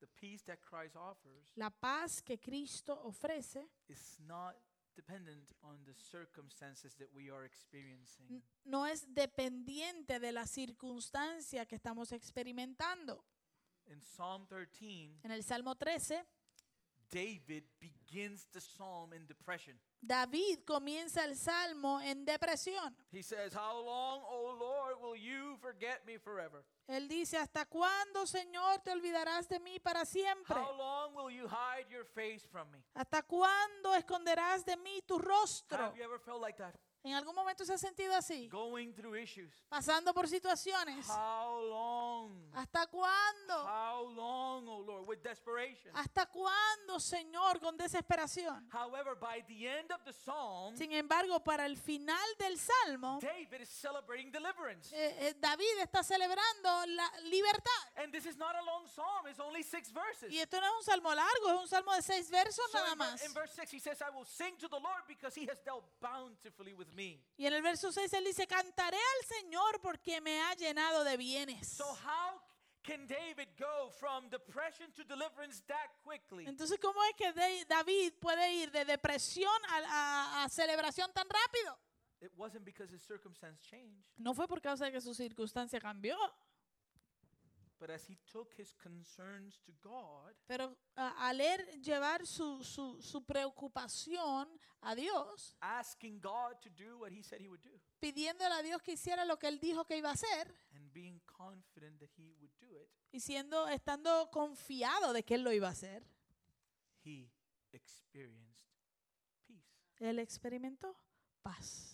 The peace that Christ offers La paz que Cristo ofrece is not dependent on the circumstances that we are experiencing. no es dependiente de la circunstancia que estamos experimentando. In Psalm 13, En el Salmo 13, David begins the psalm in depression. David comienza el Salmo en depresión. He says, How long, O Lord, will you forget me forever? Él dice, ¿hasta cuándo, Señor, te olvidarás de mí para siempre? How long will you hide your face from me? ¿Hasta cuándo esconderás de mí tu rostro? Have you ever felt like that? ¿En algún momento se ha sentido así? Going through issues. Pasando por situaciones. How long? ¿Hasta cuándo? How long, O Lord? With desperation. ¿Hasta cuándo, Señor, con desesperación? However, by the end of the psalm, Sin embargo, para el final del Salmo, David is celebrating deliverance. eh, eh, David está celebrando la libertad. And this is not a long psalm, it's only six verses. Y esto no es un salmo largo, es un salmo de seis versos So nada más. in verse 6, he says, I will sing to the Lord because he has dealt bountifully with me. Y en el verso 6 él dice, cantaré al Señor porque me ha llenado de bienes. So, how can David go from depression to deliverance that quickly? Entonces, ¿cómo es que David puede ir de depresión a, a- a celebración tan rápido? It wasn't because his circumstance changed, No fue por causa de que su circunstancia cambió, but as he took his concerns to God, pero a- al él llevar su, su, su preocupación a Dios, asking God to do what he said he would do, pidiéndole a Dios que hiciera lo que él dijo que iba a hacer and being confident that he would do it, y siendo estando confiado de que él lo iba a hacer, he experienced peace. él experimentó paz.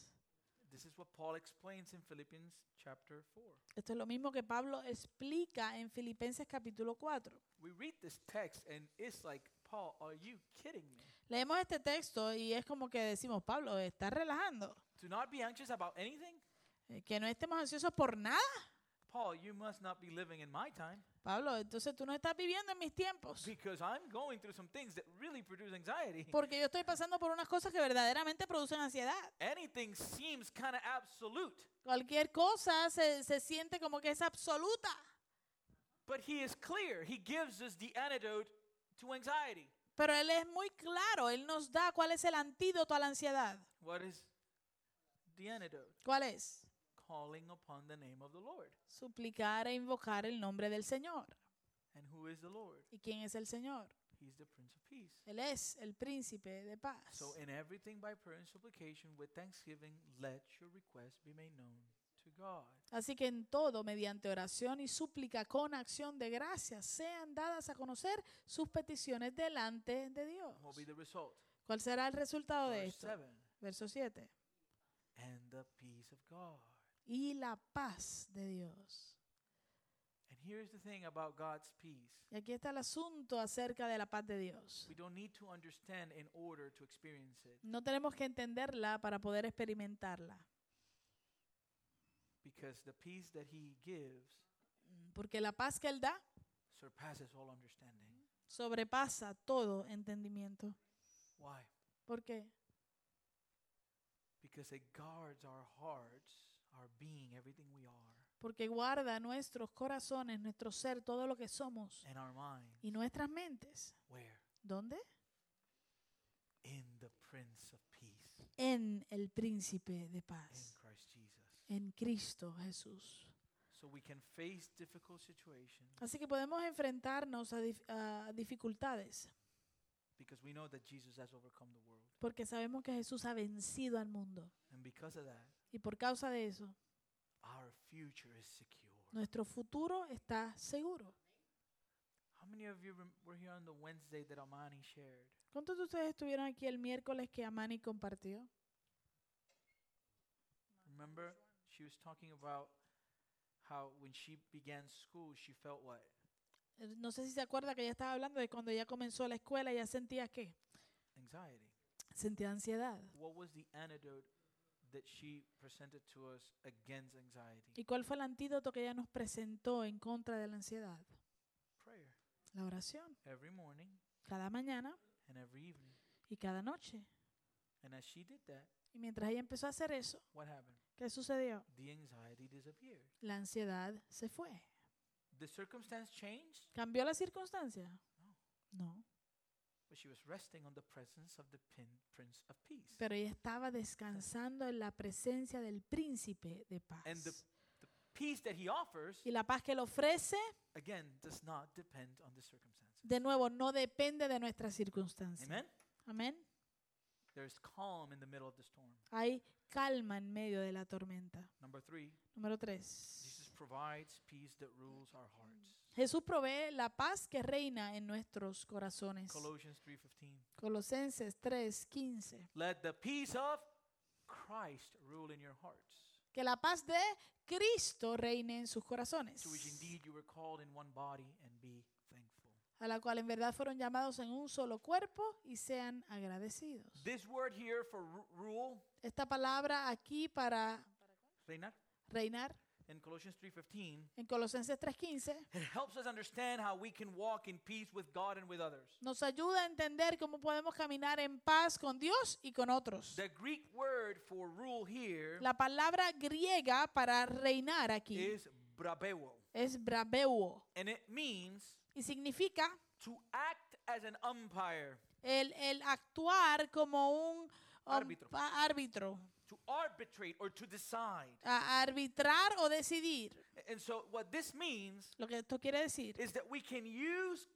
This is what Paul explains in Philippians chapter 4. Esto es lo mismo que Pablo explica en Filipenses capítulo 4. We read this text and it's like, Paul, are you kidding me? Leemos este texto y es como que decimos, Pablo, ¿estás relajando? Do not be anxious about anything? Eh, Que no estemos ansiosos por nada. Paul, you must not be living in my time Pablo, entonces tú no estás viviendo en mis tiempos. because I'm going through some things that really produce anxiety. Porque yo estoy pasando por unas cosas que verdaderamente producen ansiedad. Anything seems kind of absolute, Cualquier cosa se, se siente como que es absoluta. but he is clear. He gives us the antidote to anxiety. Pero Él es muy claro. Él nos da cuál es el antídoto a la ansiedad. What is the antidote? ¿Cuál es? Calling upon the name of the Lord. Suplicar e invocar el nombre del Señor. And who is the Lord? ¿Y quién es el Señor? He's the Prince of Peace. Él es el príncipe de paz. So, in everything by prayer and supplication with thanksgiving, let your requests be made known to God. Así que en todo, mediante oración y súplica con acción de gracias, sean dadas a conocer sus peticiones delante de Dios. What will be the result? ¿Cuál será el resultado de esto? 7. Verso 7. And the peace of God. Y la paz de Dios. And here's the thing about God's peace. Y aquí está el asunto acerca de la paz de Dios. We don't need to understand in order to experience it No tenemos que entenderla para poder experimentarla. because the peace that He gives Porque la paz que Él da surpasses all understanding. sobrepasa todo entendimiento. Why? ¿Por qué? Because it guards our hearts, our being, everything we are, Porque guarda nuestros corazones, nuestro ser, todo lo que somos and our minds. y nuestras mentes. Where? ¿Dónde? In the Prince of Peace, En el príncipe de in paz, Christ Jesus. en Cristo Jesús. So we can face difficult situations Así que podemos enfrentarnos a, dif- a dificultades because we know that Jesus has overcome the world. porque sabemos que Jesús ha vencido al mundo. And because of that, Y por causa de eso, our future is secure. nuestro futuro está seguro. How many of you rem- were here on the Wednesday that Amani shared? ¿Cuántos de ustedes estuvieron aquí el miércoles que Amani compartió? Remember, she was talking about how when she began school, she felt what? Eh, No sé si se acuerda que ella estaba hablando de cuando ella comenzó la escuela, ella sentía qué? Anxiety. Sentía ansiedad. What was the antidote that she presented to us against anxiety? ¿Y cuál fue el antídoto que ella nos presentó en contra de la ansiedad? Prayer. La oración. Every morning Cada mañana and every evening. y cada noche. And as she did that, Y mientras ella empezó a hacer eso, what happened? ¿qué sucedió? The anxiety disappeared. La ansiedad se fue. The circumstance changed, ¿Cambió la circunstancia? No. but Pero ella estaba descansando en la presencia del príncipe de paz. And the, the peace that he offers, Y la paz que él ofrece, again, does not depend on the circumstances. de nuevo, no depende de nuestras circunstancias. Amén. There's calm in the middle of the storm. Hay calma en medio de la tormenta. Número 3. Jesús provee la paz que reina en nuestros corazones. Colossians 3:15. Colosenses 3:15. Let the peace of Christ rule in your hearts, Que la paz de Cristo reine en sus corazones. to which indeed you were called in one body, and be thankful. A la cual en verdad fueron llamados en un solo cuerpo y sean agradecidos. This word here for ru- rule, Esta palabra aquí para reinar, reinar in Colossians 3:15, en Colosenses 3:15 it helps us understand how we can walk in peace with God and with others. nos ayuda a entender cómo podemos caminar en paz con Dios y con otros. The Greek word for rule here La palabra griega para reinar aquí is brabeo, es braveuo and it means y significa to act as an umpire, el, el actuar como un Árbitro. árbitro, to arbitrate or to decide. a arbitrar o decidir. And so what this means Lo que esto quiere decir is that we can use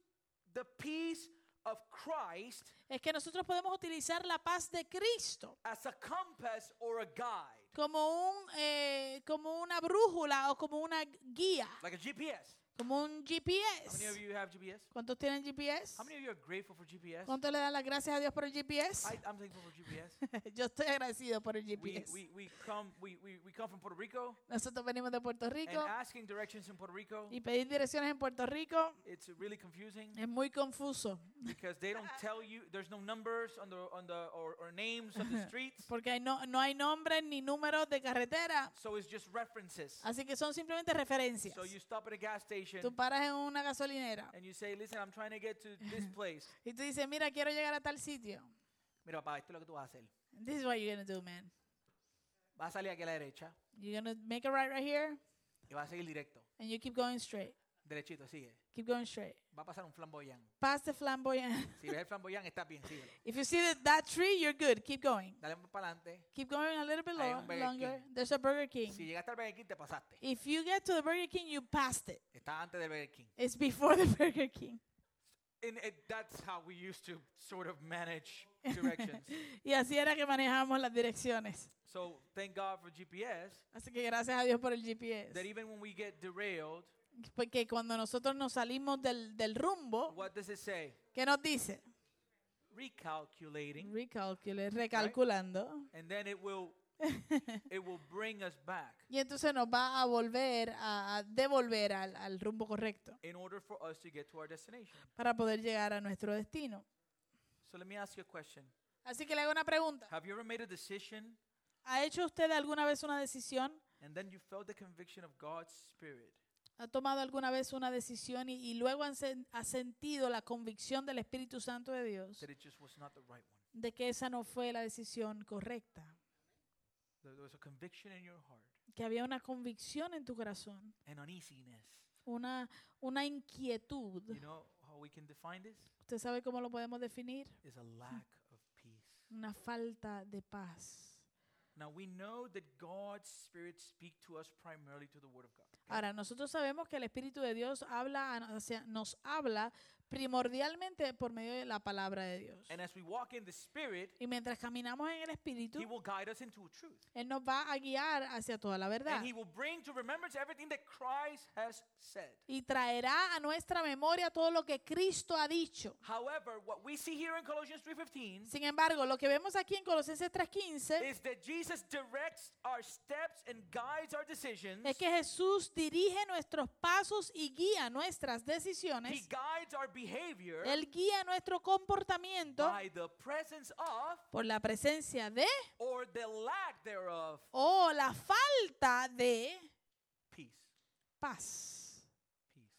the peace of Christ es que nosotros podemos utilizar la paz de Cristo as a compass or a guide, como un eh, como una brújula o como una guía, like a GPS. Como un How many of GPS. you have GPS? ¿Cuántos tienen GPS? How many of you are grateful for GPS? ¿Cuántos le dan las gracias a Dios por el GPS? I'm thankful for GPS. [LAUGHS] Yo estoy agradecido por el we, GPS. we, we, come, we, we, we come from Puerto Rico, Nosotros venimos de Puerto and Rico asking directions in Puerto Rico, y pedir direcciones en Puerto Rico it's really confusing es muy confuso because they don't tell you, there's no numbers on the, on the or, or names of the [LAUGHS] streets, porque hay no, no hay nombres ni números de carretera, so it's just references. así que son simplemente referencias. So you stop at a gas station Tú paras en una gasolinera and you say, listen, I'm trying to get to this place. [LAUGHS] y tú dices, mira, quiero llegar a tal sitio. Mira, papá, esto es lo que tú vas a hacer. This is what you're going to do, man. Vas a salir aquí a la derecha You're going to make a right right here y vas a seguir directo. and you keep going straight. Derechito, sigue. Keep going straight. Va a pasar un flamboyán. Past the flamboyant. [LAUGHS] Si ves el flamboyán, estás bien, síguelo. If you see that, that tree, you're good. Keep going. Dale para adelante. Keep going a little bit Hay lo- un Burger longer. King. There's a Burger King. Si llegaste al Burger King, te pasaste. If you get to the Burger King, you passed it. Está antes del Burger King. It's before the [LAUGHS] Burger King. And it, that's how we used to sort of manage directions. [LAUGHS] Y así era que manejamos las direcciones. so thank God for GPS Así que gracias a Dios por el GPS. that even when we get derailed, Porque cuando nosotros nos salimos del, del rumbo, what does it say? ¿qué nos dice? Recalculating. Recalculando. And then it will [LAUGHS] it will bring us back Y entonces nos va a volver a, a devolver al, al rumbo correcto in order for us to get to our destination. para poder llegar a nuestro destino. So let me ask you a question. Así que le hago una pregunta. Have you ever made a decision ¿Ha hecho usted alguna vez una decisión? and then you felt the conviction of God's Spirit ¿Ha tomado alguna vez una decisión y, y luego han sen- ha sentido la convicción del Espíritu Santo de Dios that it just was not the right one? de que esa no fue la decisión correcta? There there was a conviction in your heart, Que había una convicción en tu corazón, an uneasiness. una, una inquietud. You know how we can define this? ¿Usted sabe cómo lo podemos definir? Is a lack of peace. Una falta de paz. Now we know that God's Spirit speaks to us primarily to the Word of God. Ahora, nosotros sabemos que el Espíritu de Dios habla, nos habla primordialmente por medio de la palabra de Dios. And as we walk in the Spirit, Y mientras caminamos en el Espíritu, He will guide us into truth. Él nos va a guiar hacia toda la verdad. And He will bring to remembrance everything that Christ has said. Y traerá a nuestra memoria todo lo que Cristo ha dicho. However, what we see here in Colossians 3:15 Sin embargo, lo que vemos aquí en Colosenses 3:15 is that Jesus directs our steps and guides our decisions. es que Jesús dirige nuestros pasos y guía nuestras He decisiones. guides our behavior Él guía nuestro comportamiento by the presence of por la presencia de or the lack thereof o la falta de peace. paz. Peace.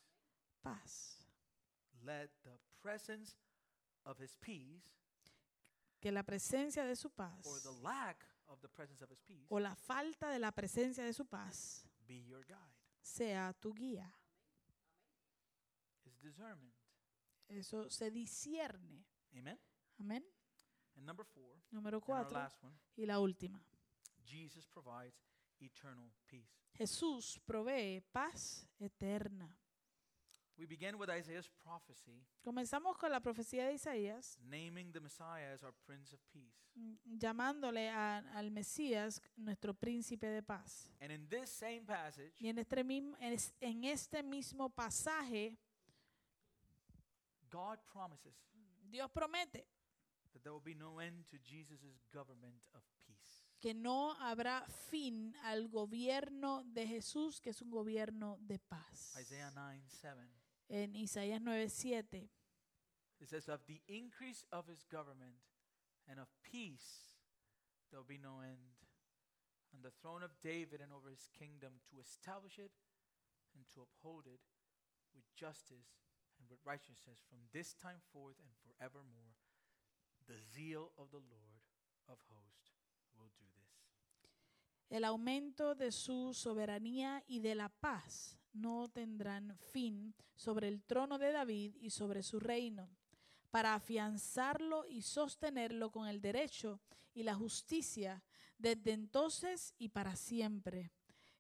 Paz. Let the presence of his peace Que la presencia de su paz or the lack of the presence of his peace o la falta de la presencia de su paz be your guide. sea tu guía. Is discernment. Eso se discierne. Amen. Amén. And number four, Número and our cuatro last one, y la última. Jesus provides eternal peace. Jesús provee paz eterna. We begin with Isaiah's prophecy, Comenzamos con la profecía de Isaías, naming the Messiah as our Prince of Peace. mm, llamándole a- al Mesías nuestro príncipe de paz. And in this same passage, Y en este, es- en este mismo pasaje, God promises Dios promete that there will be no end to Jesus' government of peace. que no habrá fin al gobierno de Jesús, que es un gobierno de paz. Isaiah 9 7. En Isaías 9:7 It says, Of the increase of his government and of peace, there will be no end. On the throne of David and over his kingdom, to establish it and to uphold it with justice and with righteousness from this time forth and forevermore. The zeal of the Lord of hosts will do this. El aumento de su soberanía y de la paz no tendrán fin sobre el trono de David y sobre su reino, para afianzarlo y sostenerlo con el derecho y la justicia desde entonces y para siempre.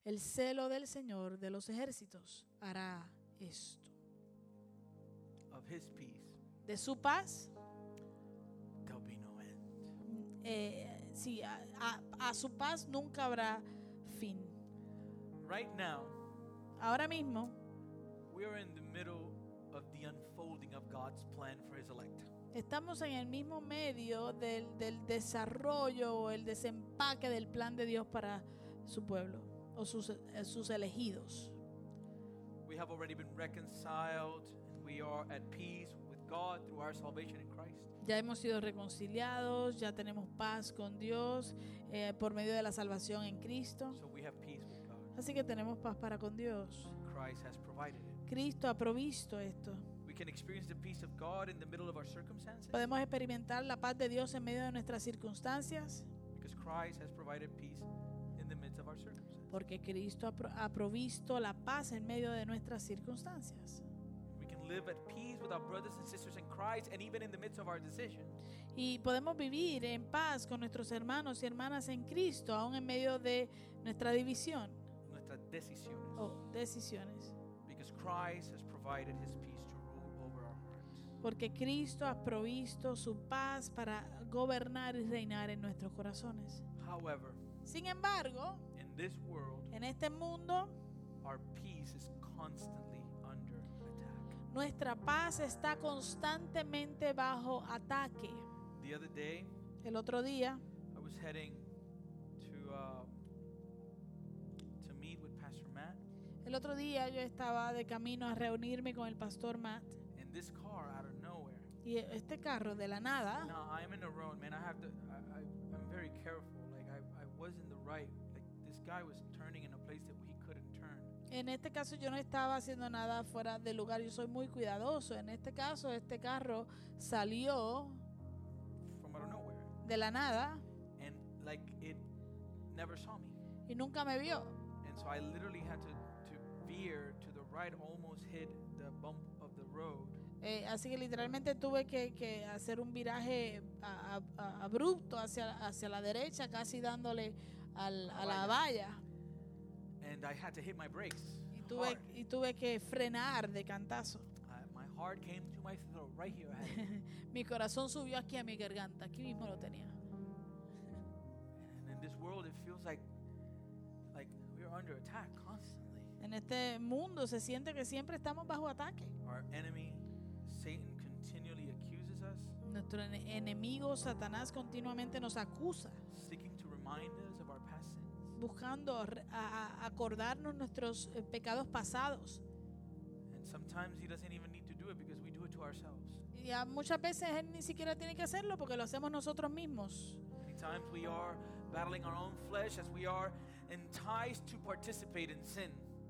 El celo del Señor de los ejércitos hará esto. His peace, De su paz, there'll be no end. eh, sí, a, a- a su paz nunca habrá fin. Right now, Ahora mismo we are in the middle of the unfolding of God's plan for his elect. Estamos en el mismo medio del, del desarrollo o el desempaque del plan de Dios para su pueblo o sus, eh, sus elegidos. We have already been reconciled we are at peace with God through our salvation in Christ. Ya hemos sido reconciliados, ya tenemos paz con Dios eh, por medio de la salvación en Cristo. So we have peace with God. Así que tenemos paz para con Dios. Christ has provided it. Cristo ha provisto esto. We can experience the peace of God in the middle of our circumstances Podemos experimentar la paz de Dios en medio de nuestras circunstancias because Christ has provided peace in the midst of our circumstances. porque Cristo ha provisto la paz en medio de nuestras circunstancias. Live at peace with our brothers and sisters in Christ and even in the midst of our decision. Y podemos vivir en paz con nuestros hermanos y hermanas en Cristo, aún en medio de nuestra división nuestras decisiones. o decisiones. Because Christ has provided his peace to rule over our hearts. Porque Cristo ha provisto su paz para gobernar y reinar en nuestros corazones. However, Sin embargo, in this world, en este mundo, our peace is constantly. Nuestra paz está constantemente bajo ataque. The other day, El otro día I was heading to uh, to meet with Pastor Matt, El otro día yo estaba de camino a reunirme con el pastor Matt and this car out of nowhere. y este carro de la nada, Now I'm in the road, man. I have to. I, I I'm very careful. Like I I was in the right. Like this guy was en este caso yo no estaba haciendo nada fuera de lugar, yo soy muy cuidadoso. En este caso este carro salió from out of nowhere, de la nada and like it never saw me. y nunca me vio. And so I literally had to to veer to the right, almost hit the bump of the road. Eh, así que literalmente tuve que, que hacer un viraje a- a- a- abrupto hacia, hacia la derecha, casi dándole al- a la valla. And I had to hit my brakes. Y tuve, y tuve que frenar de cantazo. Uh, my heart came to my throat right here. I had it. [LAUGHS] Mi corazón subió aquí a mi garganta, aquí mismo lo tenía. and in this world, it feels like like we're under attack constantly. En este mundo se siente que siempre estamos bajo ataque. Our enemy, Satan, continually accuses us, Nuestro ene- enemigo Satanás continuamente nos acusa, seeking to remind us buscando a- a- acordarnos nuestros eh, pecados pasados. Y muchas veces él ni siquiera tiene que hacerlo porque lo hacemos nosotros mismos.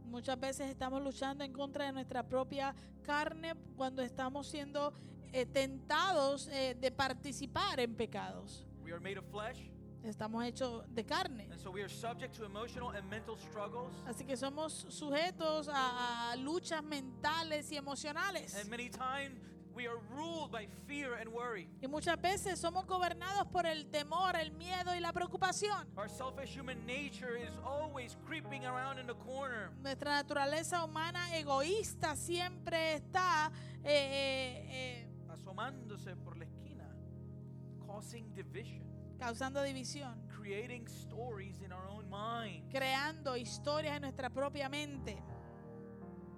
Muchas veces estamos luchando en contra de nuestra propia carne cuando estamos siendo eh, tentados eh, de participar en pecados. We are made of flesh, Estamos hechos de carne. and so we are subject to emotional and mental struggles. Así que somos sujetos a, a luchas mentales y emocionales. And many times we are ruled by fear and worry. Y muchas veces somos gobernados por el temor, el miedo y la preocupación. Our selfish human nature is always creeping around in the corner. Nuestra naturaleza humana egoísta siempre está eh, eh, eh, asomándose por la esquina, causing division, causando división, creating stories in our own mind. creando historias en nuestra propia mente.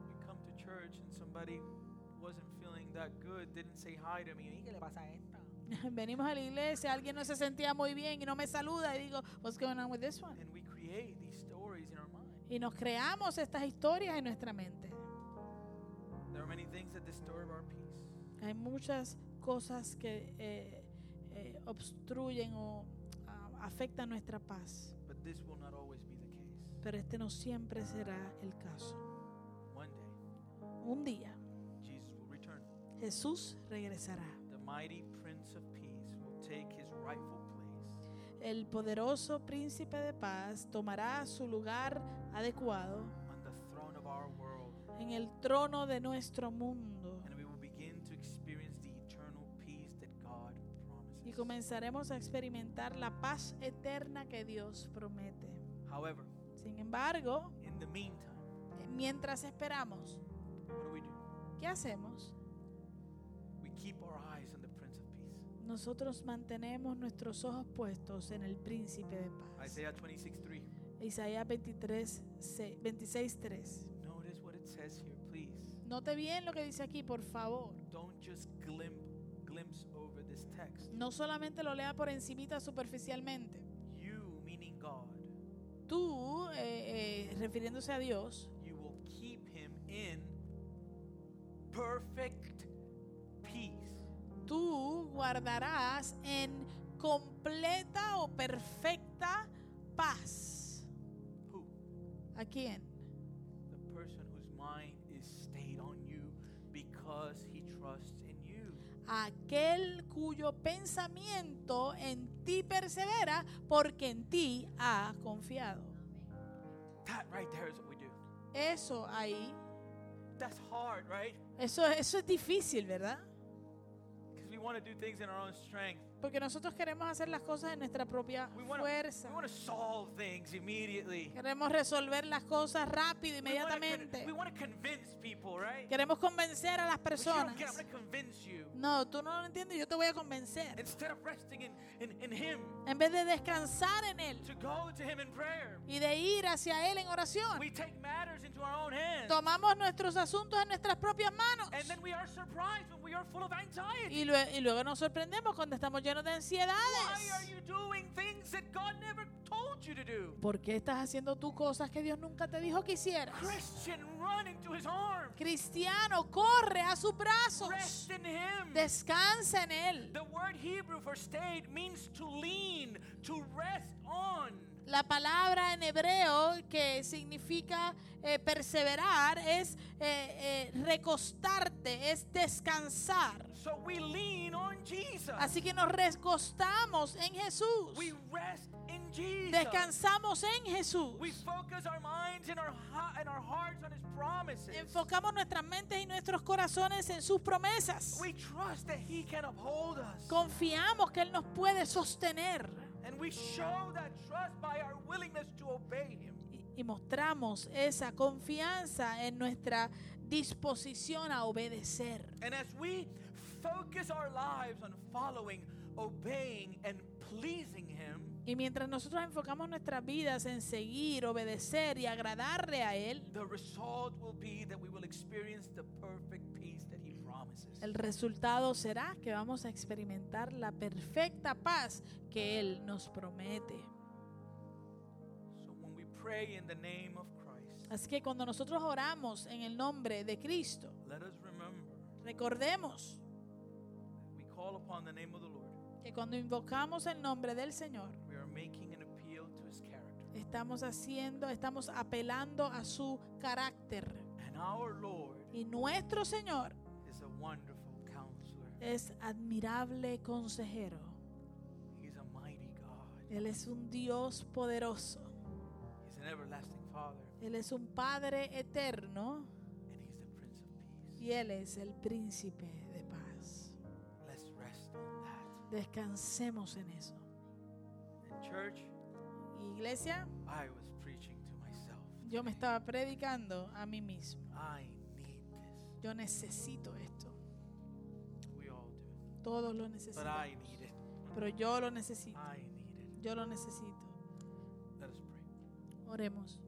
We come to church and somebody wasn't feeling that good, didn't say hi to me. ¿Y qué le pasa a esta? [LAUGHS] Venimos a la iglesia, alguien no se sentía muy bien y no me saluda y digo, what's going on with this one? And we create these stories in our mind. Y nos creamos estas historias en nuestra mente. There are many things that disturb our peace. Hay muchas cosas que eh, eh, obstruyen o ah, afectan nuestra paz, But this will not always be the case. pero este no siempre será el caso. One day, Un día Jesus will return. Jesús regresará. The mighty Prince of Peace will take his rightful place El poderoso príncipe de paz tomará su lugar adecuado on the throne of our world. en el trono de nuestro mundo y comenzaremos a experimentar la paz eterna que Dios promete. However, Sin embargo, in the meantime, eh, mientras esperamos, what do we do? ¿qué hacemos? We keep our eyes on the Prince of Peace. Nosotros mantenemos nuestros ojos puestos en el príncipe de paz. Isaiah 26 3. Isaías 23, 26, 3. Notice what it says here, please. Note bien lo que dice aquí, por favor. Don't just glim- glimpse over this text. No solamente lo lea por encimita superficialmente. You, meaning God, Tú, eh, eh, refiriéndose a Dios, you will keep him in perfect peace. tú guardarás en completa o perfecta paz. Who? ¿A quién? The person whose mind is stayed on you because Aquel cuyo pensamiento en ti persevera porque en ti ha confiado. That right there is what we do. Eso ahí, That's hard, right? eso, eso es difícil, ¿verdad? Because we want to do things in our own strength. Porque nosotros queremos hacer las cosas en nuestra propia We want to fuerza. Queremos resolver las cosas rápido, inmediatamente. We want to convince people, right? Queremos convencer a las personas. No, tú no lo entiendes, yo te voy a convencer. Instead of resting in, in, in Him, En vez de descansar en Él to go to Him in prayer, y de ir hacia Él en oración, we take matters into our own hands. tomamos nuestros asuntos en nuestras propias manos. We are full of anxiety. Y, lue- y luego nos sorprendemos cuando estamos llenos de Why are ansiedades. you doing things that God never told you to do? ¿Por qué estás haciendo tú cosas que Dios nunca te dijo que hicieras? Christian, run into His arms. Cristiano, corre a sus brazos. Rest in Him. Descansa en Él. The word Hebrew for stayed means to lean, to rest on. La palabra en hebreo que significa eh, perseverar es eh, eh, recostarte, es descansar. So we lean on Jesus. Así que nos recostamos en Jesús. We rest in Jesus. Descansamos en Jesús. We focus our minds and our, and our hearts on His promises. Enfocamos nuestras mentes y nuestros corazones en sus promesas. We trust that He can uphold us. Confiamos que Él nos puede sostener. And we show that trust by our willingness to obey Him. y mostramos esa confianza en nuestra disposición a obedecer. And as we focus our lives on following, obeying, and pleasing Him, Y mientras nosotros enfocamos nuestras vidas en seguir, obedecer y agradarle a Él, the result will be that we will experience the perfect el resultado será que vamos a experimentar la perfecta paz que Él nos promete. Así que cuando nosotros oramos en el nombre de Cristo, recordemos que cuando invocamos el nombre del Señor, estamos haciendo, estamos apelando a su carácter. Y nuestro Señor wonderful counselor. es admirable consejero. He's a mighty God. Él es un Dios poderoso. He's an everlasting Father. Él es un Padre eterno And He's the Prince of Peace. y Él es el príncipe de paz. Let's rest on that. Descansemos en eso. In church, Iglesia, I was preaching to myself. yo me estaba predicando a mí mismo. I need this. Yo necesito esto. Todos lo necesitamos. Pero yo lo necesito. Yo lo necesito. Oremos.